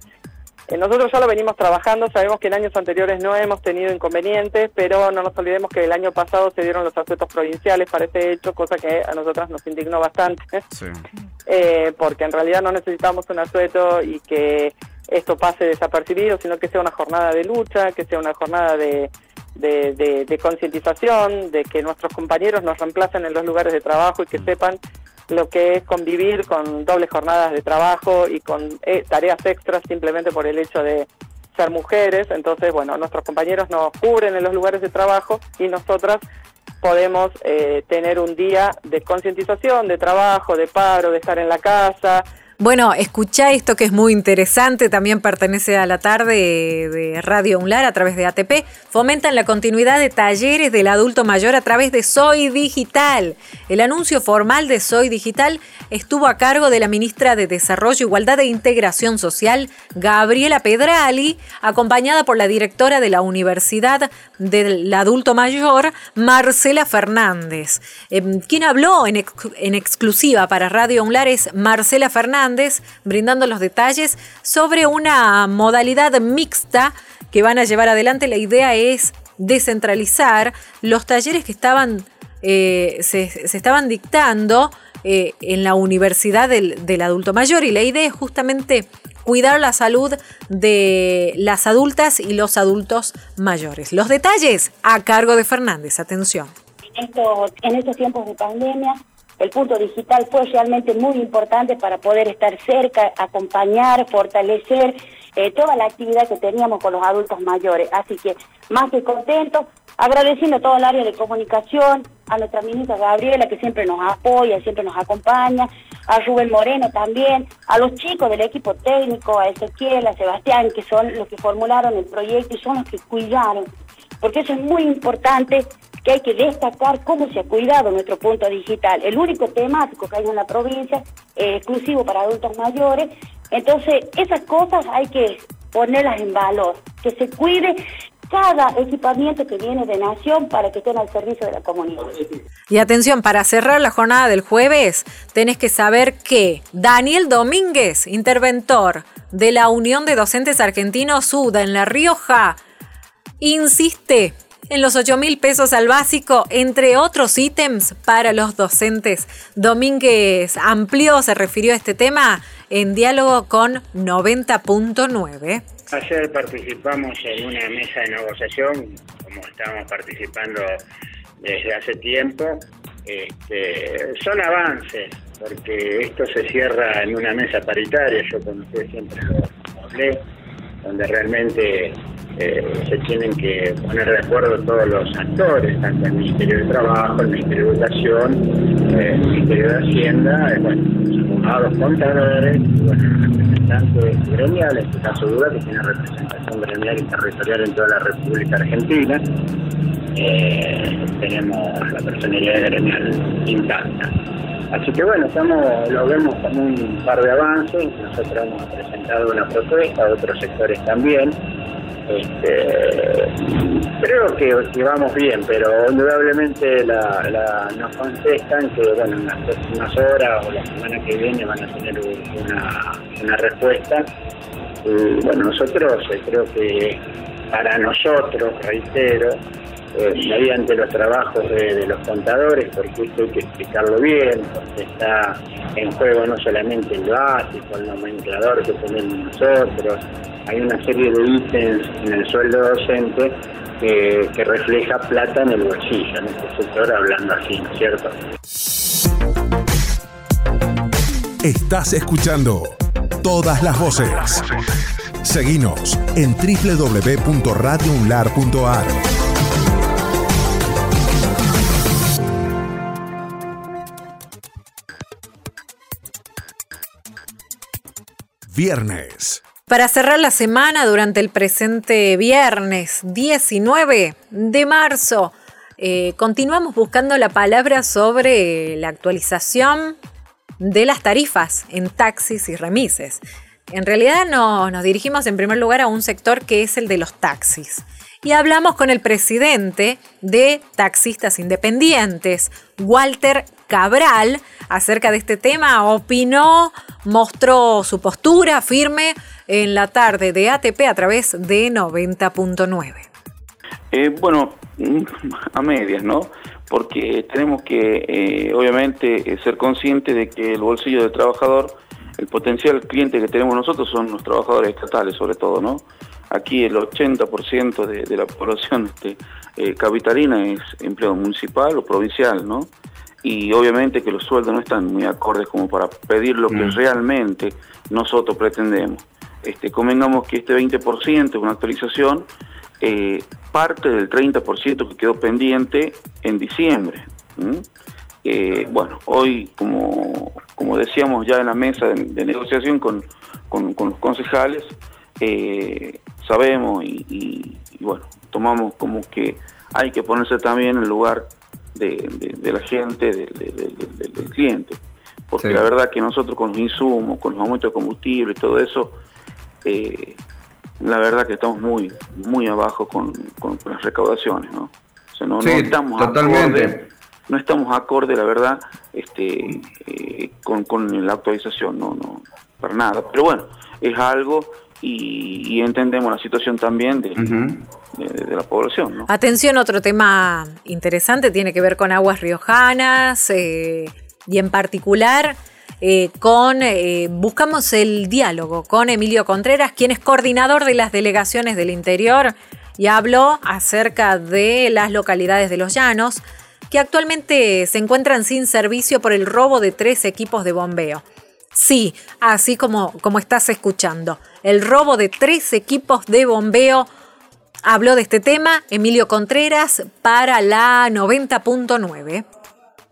Speaker 38: Eh, nosotros ya lo venimos trabajando, sabemos que en años anteriores no hemos tenido inconvenientes, pero no nos olvidemos que el año pasado se dieron los asuetos provinciales para este hecho, cosa que a nosotras nos indignó bastante, eh, porque en realidad no necesitamos un asueto y que esto pase desapercibido, sino que sea una jornada de lucha, que sea una jornada de, de, concientización, de que nuestros compañeros nos reemplacen en los lugares de trabajo y que mm. sepan lo que es convivir con dobles jornadas de trabajo y con eh, tareas extras simplemente por el hecho de ser mujeres. Entonces, bueno, nuestros compañeros nos cubren en los lugares de trabajo y nosotras podemos eh, tener un día de concientización, de trabajo, de paro, de estar en la casa,
Speaker 14: bueno, escucha esto que es muy interesante, también pertenece a la tarde de Radio UNLAR a través de ATP. Fomentan la continuidad de talleres del adulto mayor a través de Soy Digital. El anuncio formal de Soy Digital estuvo a cargo de la ministra de Desarrollo, Igualdad e Integración Social, Gabriela Pedrali, acompañada por la directora de la Universidad del Adulto Mayor, Marcela Fernández. Em, quien habló en, en exclusiva para Radio UNLAR es Marcela Fernández brindando los detalles sobre una modalidad mixta que van a llevar adelante. La idea es descentralizar los talleres que estaban, eh, se, estaban dictando eh, en la universidad del, del adulto mayor y la idea es justamente cuidar la salud de las adultas y los adultos mayores. Los detalles a cargo de Fernández. Atención.
Speaker 39: en estos tiempos de pandemia el punto digital fue realmente muy importante para poder estar cerca, acompañar, fortalecer eh, toda la actividad que teníamos con los adultos mayores. Así que más que contento, agradeciendo a todo el área de comunicación, a nuestra ministra Gabriela que siempre nos apoya, siempre nos acompaña, a Rubén Moreno también, a los chicos del equipo técnico, a Ezequiel, a Sebastián, que son los que formularon el proyecto y son los que cuidaron, porque eso es muy importante que hay que destacar cómo se ha cuidado nuestro punto digital. El único temático que hay en la provincia exclusivo para adultos mayores. Entonces, esas cosas hay que ponerlas en valor, que se cuide cada equipamiento que viene de Nación para que estén al servicio de la comunidad.
Speaker 14: Y atención, para cerrar la jornada del jueves, tenés que saber que Daniel Domínguez, interventor de la Unión de Docentes Argentinos SUDA en La Rioja, insiste en los 8 mil pesos al básico, entre otros ítems para los docentes. Domínguez amplió, se refirió a este tema en diálogo con 90.9.
Speaker 40: Ayer participamos en una mesa de negociación, como estamos participando desde hace tiempo. Este, son avances, porque esto se cierra en una mesa paritaria, yo con siempre hablé, donde realmente eh, se tienen que poner de acuerdo todos los actores, tanto el Ministerio de Trabajo, el Ministerio de Educación, eh, el Ministerio de Hacienda, eh, bueno, los abogados contadores, y bueno, representantes gremiales, en este caso Duda, que tiene representación gremial y territorial en toda la República Argentina. tenemos la personalidad gremial intacta. Así que bueno, estamos, lo vemos como un par de avances, nosotros hemos presentado una propuesta, otros sectores también, este, creo que, vamos bien, pero indudablemente nos contestan que bueno, en las próximas horas o la semana que viene van a tener una, respuesta. Y bueno, nosotros eh, creo que para nosotros, reitero, eh, mediante los trabajos de, los contadores, porque esto hay que explicarlo bien, porque está en juego no solamente el básico, el nomenclador que tenemos nosotros, hay una serie de ítems en el sueldo docente que refleja plata en el bolsillo, en este sector hablando así, ¿no es cierto?
Speaker 1: Estás escuchando todas las voces. Seguinos en www.radiounlar.ar. Viernes
Speaker 14: para cerrar la semana, durante el presente viernes 19 de marzo, eh, continuamos buscando la palabra sobre la actualización de las tarifas en taxis y remises. En realidad nos dirigimos en primer lugar a un sector que es el de los taxis. Y hablamos con el presidente de Taxistas Independientes, Walter Cabral, acerca de este tema. Opinó, mostró su postura firme en la tarde de ATP a través de 90.9.
Speaker 30: Eh, bueno, a medias, ¿no? Porque tenemos que, eh, obviamente, eh, ser conscientes de que el bolsillo del trabajador, el potencial cliente que tenemos nosotros son los trabajadores estatales, sobre todo, ¿no? Aquí el 80% de, la población este, capitalina es empleo municipal o provincial, ¿no? Y obviamente que los sueldos no están muy acordes como para pedir lo que mm. realmente nosotros pretendemos este, convengamos que este 20% una actualización eh, parte del 30% que quedó pendiente en diciembre. Eh, bueno, hoy, como, como decíamos ya en la mesa de, negociación con, los concejales, eh, sabemos y, bueno, tomamos como que hay que ponerse también en el lugar de, la gente, del cliente. Porque la verdad que nosotros con los insumos, con los aumentos de combustible y todo eso, eh, la verdad que estamos muy muy abajo con, las recaudaciones, ¿no? no, estamos Acorde, no estamos acorde, la verdad, este, eh, con, la actualización, no, no, para nada. Pero bueno, es algo y, entendemos la situación también de, la población.
Speaker 14: Atención, otro tema interesante tiene que ver con aguas riojanas eh, y en particular eh, con, eh, buscamos el diálogo con Emilio Contreras, quien es coordinador de las delegaciones del interior y habló acerca de las localidades de los llanos que actualmente se encuentran sin servicio por el robo de tres equipos de bombeo. Sí, así como, como estás escuchando, el robo de tres equipos de bombeo. Habló de este tema Emilio Contreras para la 90.9.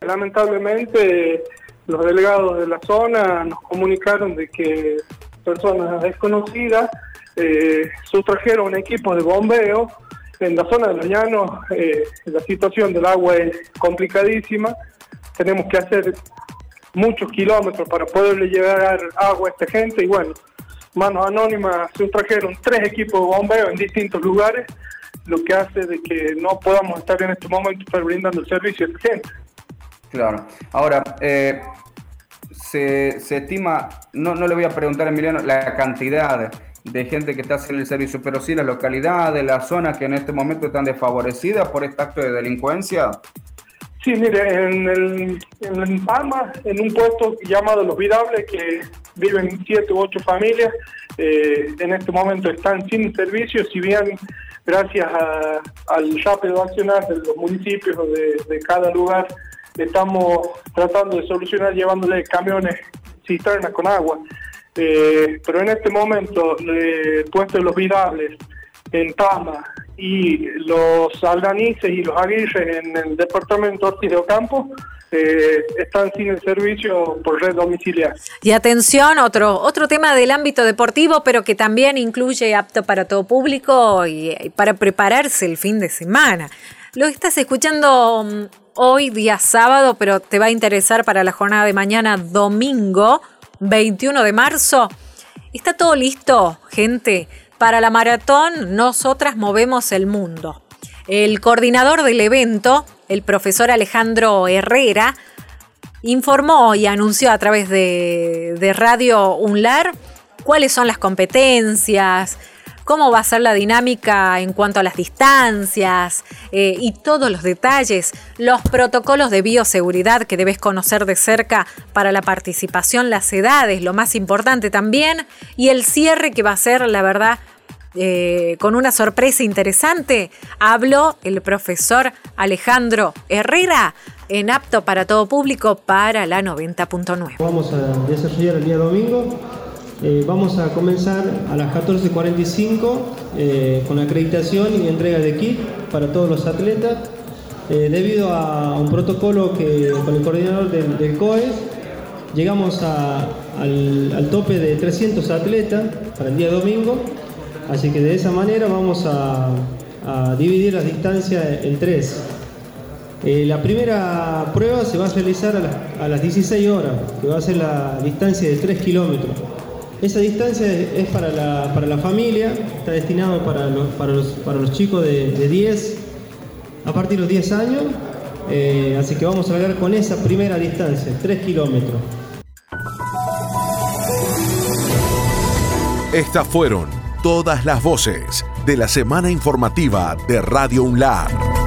Speaker 41: Lamentablemente los delegados de la zona nos comunicaron de que personas desconocidas eh, sustrajeron equipos de bombeo en la zona de los llanos. Eh, la situación del agua es complicadísima. Tenemos que hacer muchos kilómetros para poderle llevar agua a esta gente y bueno, manos anónimas sustrajeron tres equipos de bombeo en distintos lugares lo que hace de que no podamos estar en este momento brindando el servicio a esta gente.
Speaker 42: Claro. Ahora, eh, se, se, estima, no, no le voy a preguntar a Emiliano la cantidad de gente que está haciendo el servicio, pero sí las localidades, las zonas que en este momento están desfavorecidas por este acto de delincuencia.
Speaker 41: Sí, mire, en, el, en Palma, en un puesto llamado Los Virables, que viven siete u ocho familias, eh, en este momento están sin servicio, si bien gracias al rápido accionar de los municipios de, de cada lugar, estamos tratando de solucionar llevándole camiones cisternas con agua. Eh, pero en este momento, el puesto de los Virables en Palma y los Alganices y los Aguirres en el departamento Ortiz de Ocampo eh, están sin el servicio por red domiciliar.
Speaker 14: Y atención, otro, otro tema del ámbito deportivo, pero que también incluye apto para todo público y, y para prepararse el fin de semana. Lo estás escuchando mm, hoy, día sábado, pero te va a interesar para la jornada de mañana, domingo 21 de marzo. ¿Está todo listo, gente? Para la maratón, nosotras movemos el mundo. El coordinador del evento, el profesor Alejandro Herrera, informó y anunció a través de, Radio UNLAR cuáles son las competencias, cómo va a ser la dinámica en cuanto a las distancias eh, y todos los detalles, los protocolos de bioseguridad que debes conocer de cerca para la participación, las edades, lo más importante también, y el cierre que va a ser, la verdad, eh, con una sorpresa interesante, habló el profesor Alejandro Herrera en apto para todo público para la 90.9.
Speaker 43: Vamos a desarrollar el día domingo. Eh, vamos a comenzar a las 14.45 eh, con acreditación y entrega de kit para todos los atletas. Eh, debido a un protocolo que con el coordinador del, del COES llegamos al, tope de 300 atletas para el día domingo. Así que de esa manera vamos a, a dividir las distancias en tres. Eh, la primera prueba se va a realizar a las, a las 16 horas, que va a ser la distancia de 3 kilómetros. Esa distancia es para la, para la familia, está destinado para los, para los, para los chicos de, de 10 a partir de los 10 años, eh, así que vamos a largar con esa primera distancia, 3 kilómetros.
Speaker 1: Estas fueron todas las voces de la semana informativa de Radio UNLAR.